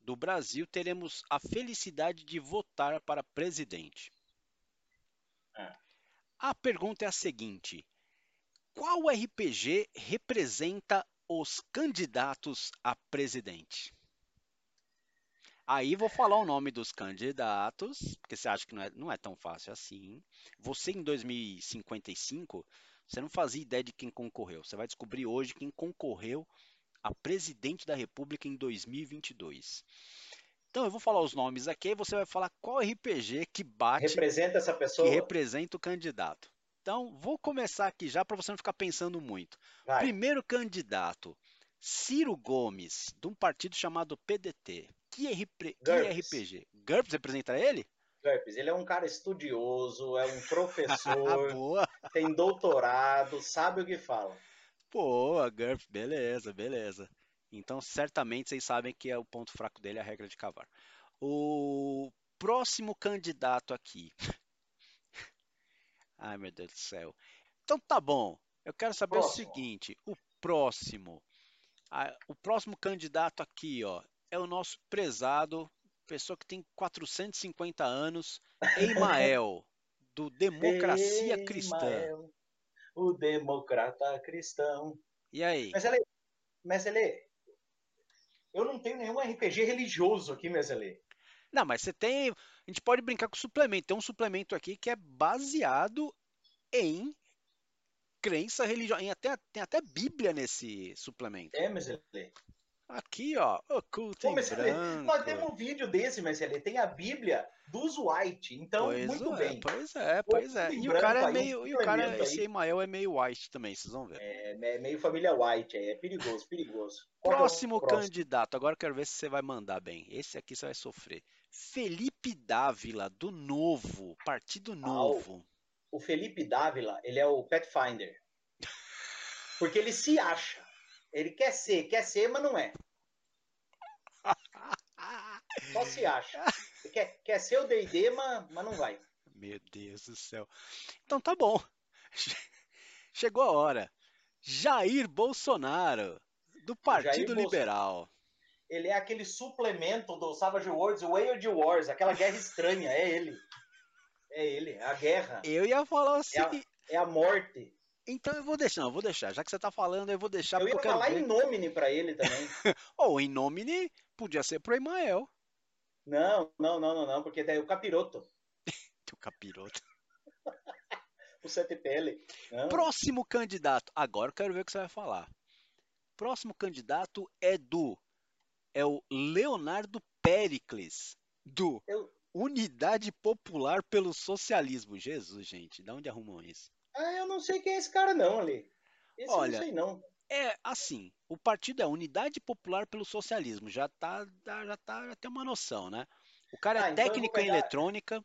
do Brasil, teremos a felicidade de votar para presidente. É. A pergunta é a seguinte: qual RPG representa os candidatos a presidente? Aí vou falar o nome dos candidatos, porque você acha que não é, não é tão fácil assim. Você em 2055, você não fazia ideia de quem concorreu. Você vai descobrir hoje quem concorreu a presidente da República em 2022. Então eu vou falar os nomes aqui e você vai falar qual RPG que bate. Representa essa pessoa? Que representa o candidato. Então, vou começar aqui já para você não ficar pensando muito. Vai. Primeiro candidato, Ciro Gomes, de um partido chamado PDT. Que, RP, que RPG? GURPS representa ele? GURPS, ele é um cara estudioso, é um professor, tem doutorado, sabe o que fala. Boa, GURPS, beleza, beleza. Então, certamente vocês sabem que é o ponto fraco dele é a regra de cavar. O próximo candidato aqui, Ai, meu Deus do céu. Então tá bom. Eu quero saber próximo. o seguinte: o próximo, a, o próximo candidato aqui, ó, é o nosso prezado, pessoa que tem 450 anos, Emael, do Democracia Cristã. O democrata cristão. E aí? Mas ele, eu não tenho nenhum RPG religioso aqui, Meselê. Não, mas você tem. A gente pode brincar com suplemento. Tem um suplemento aqui que é baseado em crença religiosa. Tem até, tem até Bíblia nesse suplemento. É, mas ele. Aqui, ó, oculto Pô, mas branco. Nós temos um vídeo desse, mas ele tem a Bíblia dos White, então pois muito é, bem. Pois é, pois é. E o cara é meio, e o cara, esse Emael é meio White também, vocês vão ver. É, é meio família White, é perigoso, perigoso. Próximo, é próximo candidato, agora eu quero ver se você vai mandar bem. Esse aqui você vai sofrer. Felipe Dávila, do Novo, Partido Novo. Ah, o, o Felipe Dávila, ele é o Pathfinder. Porque ele se acha. Ele quer ser, quer ser, mas não é. Só se acha. Quer, quer ser o D&D, mas, mas não vai. Meu Deus do céu. Então tá bom. Chegou a hora. Jair Bolsonaro, do Partido Jair Liberal. Bolsonaro ele é aquele suplemento do Savage Wars, o Wade Wars, aquela guerra estranha, é ele. É ele, é a guerra. Eu ia falar assim. É a, é a morte. Então eu vou deixar, não, eu vou deixar. Já que você tá falando, eu vou deixar. Eu ia falar em nomine pra ele também. Ou em nomine podia ser pro Emael. Não, não, não, não, não, porque tem o capiroto. o capiroto. o CTPL. Não. Próximo candidato. Agora eu quero ver o que você vai falar. Próximo candidato é do é o Leonardo Pericles, do eu... Unidade Popular pelo Socialismo. Jesus, gente, de onde arrumam isso? Ah, eu não sei quem é esse cara não, ali. Esse Olha, eu não sei não. É assim, o partido é Unidade Popular pelo Socialismo, já tá, já tá, já tem uma noção, né? O cara Ah, é então técnico em pegar- eletrônica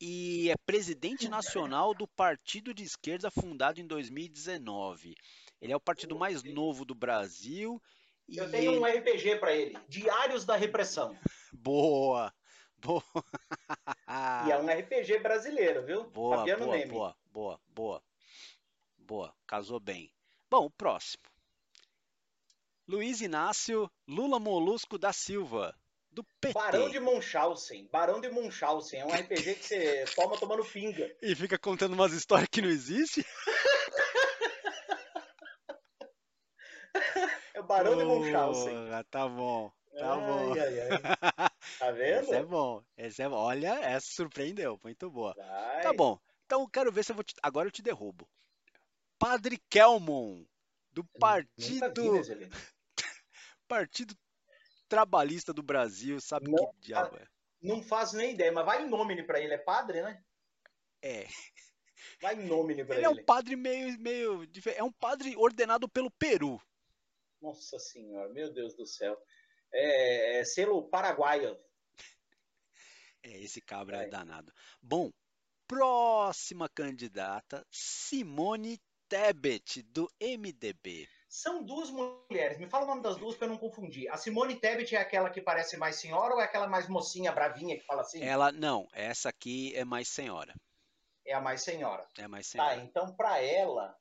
e é presidente nacional do Partido de Esquerda fundado em 2019. Ele é o partido mais novo do Brasil Eu tenho um ele- RPG pra ele. Diários da Repressão. boa, boa. E é um RPG brasileiro, viu? Boa, Fabiano boa, Neme. boa, boa, boa. Boa, casou bem. Bom, o próximo. Luiz Inácio Lula Molusco da Silva, do PT. Barão de Munchausen. Barão de Munchausen. É um RPG que você toma tomando pinga. E fica contando umas histórias que não existem? É o Barão de Munchausen. Tá bom, tá bom. Ai, ai, ai. Tá vendo? Esse é bom, esse é bom. Olha, essa surpreendeu, muito boa. Vai. Tá bom, então eu quero ver se eu vou te... Agora eu te derrubo. Padre Kelmon, do Partido, né? Partido Trabalhista do Brasil, sabe Não, que diabo é? Não faço nem ideia, mas vai em nome pra ele. É padre, né? É, Vai em nome pra ele ele. é um padre meio, meio, é um padre ordenado pelo Peru. Nossa senhora, meu Deus do céu. É, é selo paraguaio. É, esse cabra é Vai. danado. Bom, próxima candidata, Simone Tebet, do MDB. São duas mulheres. Me fala o nome das duas pra eu não confundir. A Simone Tebet é aquela que parece mais senhora ou é aquela mais mocinha, bravinha, que fala assim? Ela, não, essa aqui é mais senhora. É a mais senhora. É mais Tá, senhora. então pra ela,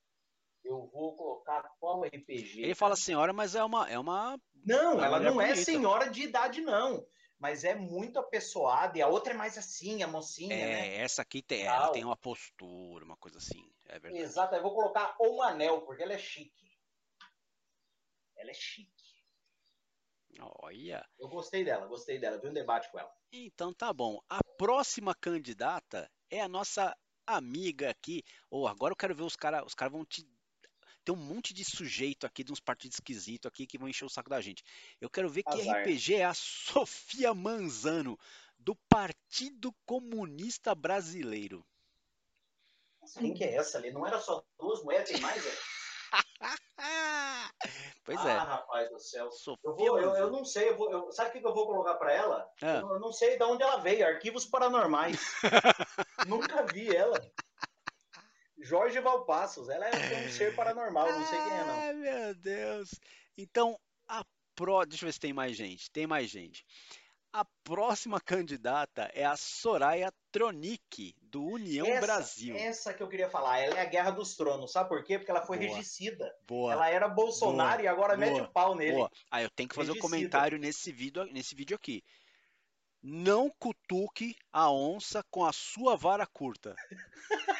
eu vou colocar qual RPG? Ele fala senhora, mas é uma, é uma Não, ela não é bonita. senhora de idade, não. Mas é muito apessoada. E a outra é mais assim, a mocinha, É, né? essa aqui tem, ela tem uma postura, uma coisa assim. É verdade. Exato. Eu vou colocar um anel, porque ela é chique. Ela é chique. Olha. Eu gostei dela, gostei dela. Vi um debate com ela. Então tá bom. A próxima candidata é a nossa amiga aqui. Ou agora eu quero ver os caras. Os caras vão te. Tem um monte de sujeito aqui, de uns partidos esquisitos aqui que vão encher o saco da gente. Eu quero ver que Azar. RPG é a Sofia Manzano, do Partido Comunista Brasileiro. Quem que é essa ali? Não era só duas mulheres, tem mais? É? Ah, pois ah, é. rapaz do céu. Sofia Eu, vou, eu, eu não sei, eu vou, eu- sabe o que eu vou colocar pra ela? Ah. Eu não sei de onde ela veio, arquivos paranormais. Nunca vi ela. Jorge Valpassos, ela é um ser paranormal, não sei quem é não. Ai, meu Deus. Então, a pró... deixa eu ver se tem mais gente. Tem mais gente. A próxima candidata é a Soraya Tronic, do União essa, Brasil. Essa que eu queria falar, ela é a Guerra dos Tronos, sabe por quê? Porque ela foi Boa. regicida. Boa, Ela era Bolsonaro e agora mete boa, o pau nele. boa. Ah, eu tenho que fazer um Regicida. comentário nesse vídeo, nesse vídeo aqui. Não cutuque a onça com a sua vara curta.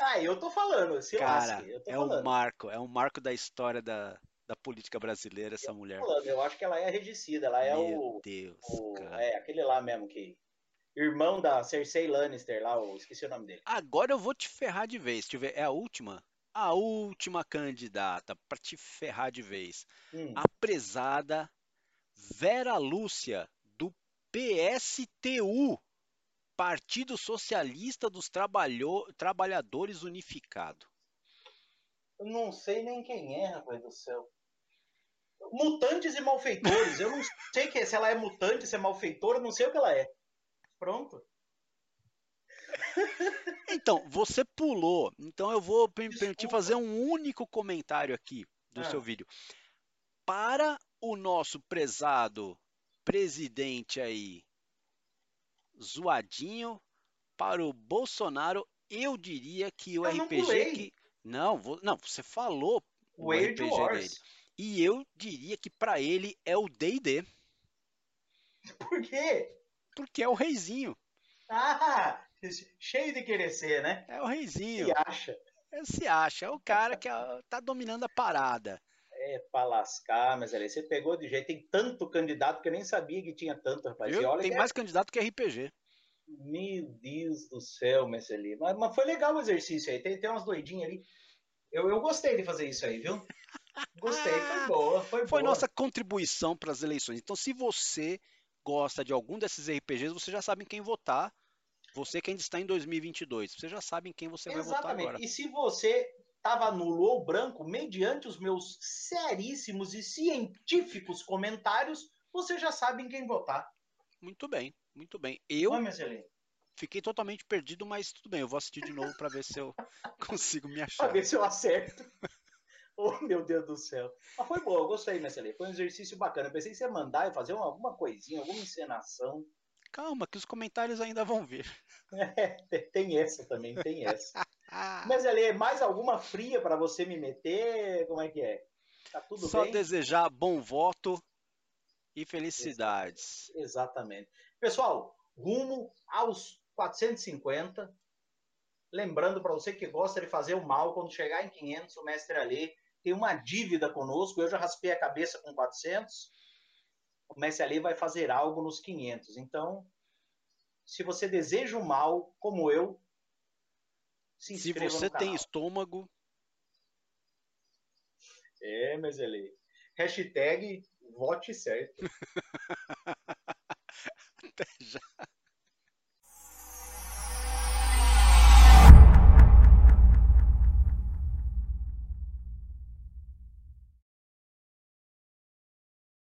Ah, eu tô falando, se Cara, lasque, eu tô é um falando. marco, é um marco da história da, da política brasileira, essa mulher. falando. Eu acho que ela é regicida, ela é Meu o, Deus, o- cara. é aquele lá mesmo que irmão da Cersei Lannister lá, eu esqueci o nome dele. Agora eu vou te ferrar de vez. Deixa eu ver, é a última? A última candidata pra te ferrar de vez. Hum, A prezada Vera Lúcia, do PSTU, Partido Socialista dos Trabalho- Trabalhadores Unificado. eu não sei nem quem é, rapaz do céu. Mutantes e malfeitores. Eu não sei que, se ela é mutante, se é malfeitora, eu não sei o que ela é. Pronto. Então, você pulou. Então eu vou per- permitir Desculpa. fazer um único comentário aqui do Ah. seu vídeo. Para o nosso prezado presidente aí, zoadinho, para o Bolsonaro, eu diria que o Eu não RPG pulei. que. Não, vo- não, você falou o RPG Wars. dele. E eu diria que para ele é o D&D, Por quê? porque é o reizinho. Ah, cheio de querer ser, né? É o reizinho. Se acha. Se acha, é o cara que tá dominando a parada. É pra lascar, mas ali você pegou de jeito. Tem tanto candidato que eu nem sabia que tinha tanto, rapaz. Viu? E olha Tem é- mais candidato que RPG. Meu Deus do céu, Messi Mas, mas foi legal o exercício aí. Tem, tem umas doidinhas ali. Eu, eu gostei de fazer isso aí, viu? Gostei, foi boa. Foi, Foi boa. nossa contribuição para as eleições. Então, se você gosta de algum desses RPGs, você já sabe em quem votar. Você que ainda está em 2022, você já sabe em quem você vai votar Exatamente. agora. E se você estava nulo ou branco, mediante os meus seríssimos e científicos comentários, você já sabe em quem votar. Muito bem, muito bem. Eu Não, fiquei totalmente perdido, mas tudo bem. Eu vou assistir de novo para ver se eu consigo me achar. ver se eu acerto. Oh, meu Deus do céu. Mas foi boa, eu gostei, excelente. Foi um exercício bacana. Eu pensei que você ia mandar eu fazer uma- alguma coisinha, alguma encenação. Calma, que os comentários ainda vão vir. É, tem essa também, tem essa. Ah, Mas ali, mais alguma fria para você me meter? Como é que é? Tá tudo Só bem? desejar bom voto e felicidades. Exatamente. Pessoal, rumo aos 450. Lembrando para você que gosta de fazer o mal, quando chegar em 500, o mestre Ali tem uma dívida conosco. Eu já raspei a cabeça com 400. O mestre Ali vai fazer algo nos 500. Então, se você deseja o mal, como eu, se, se você tem estômago. É, mas ele. Hashtag vote certo. Até já.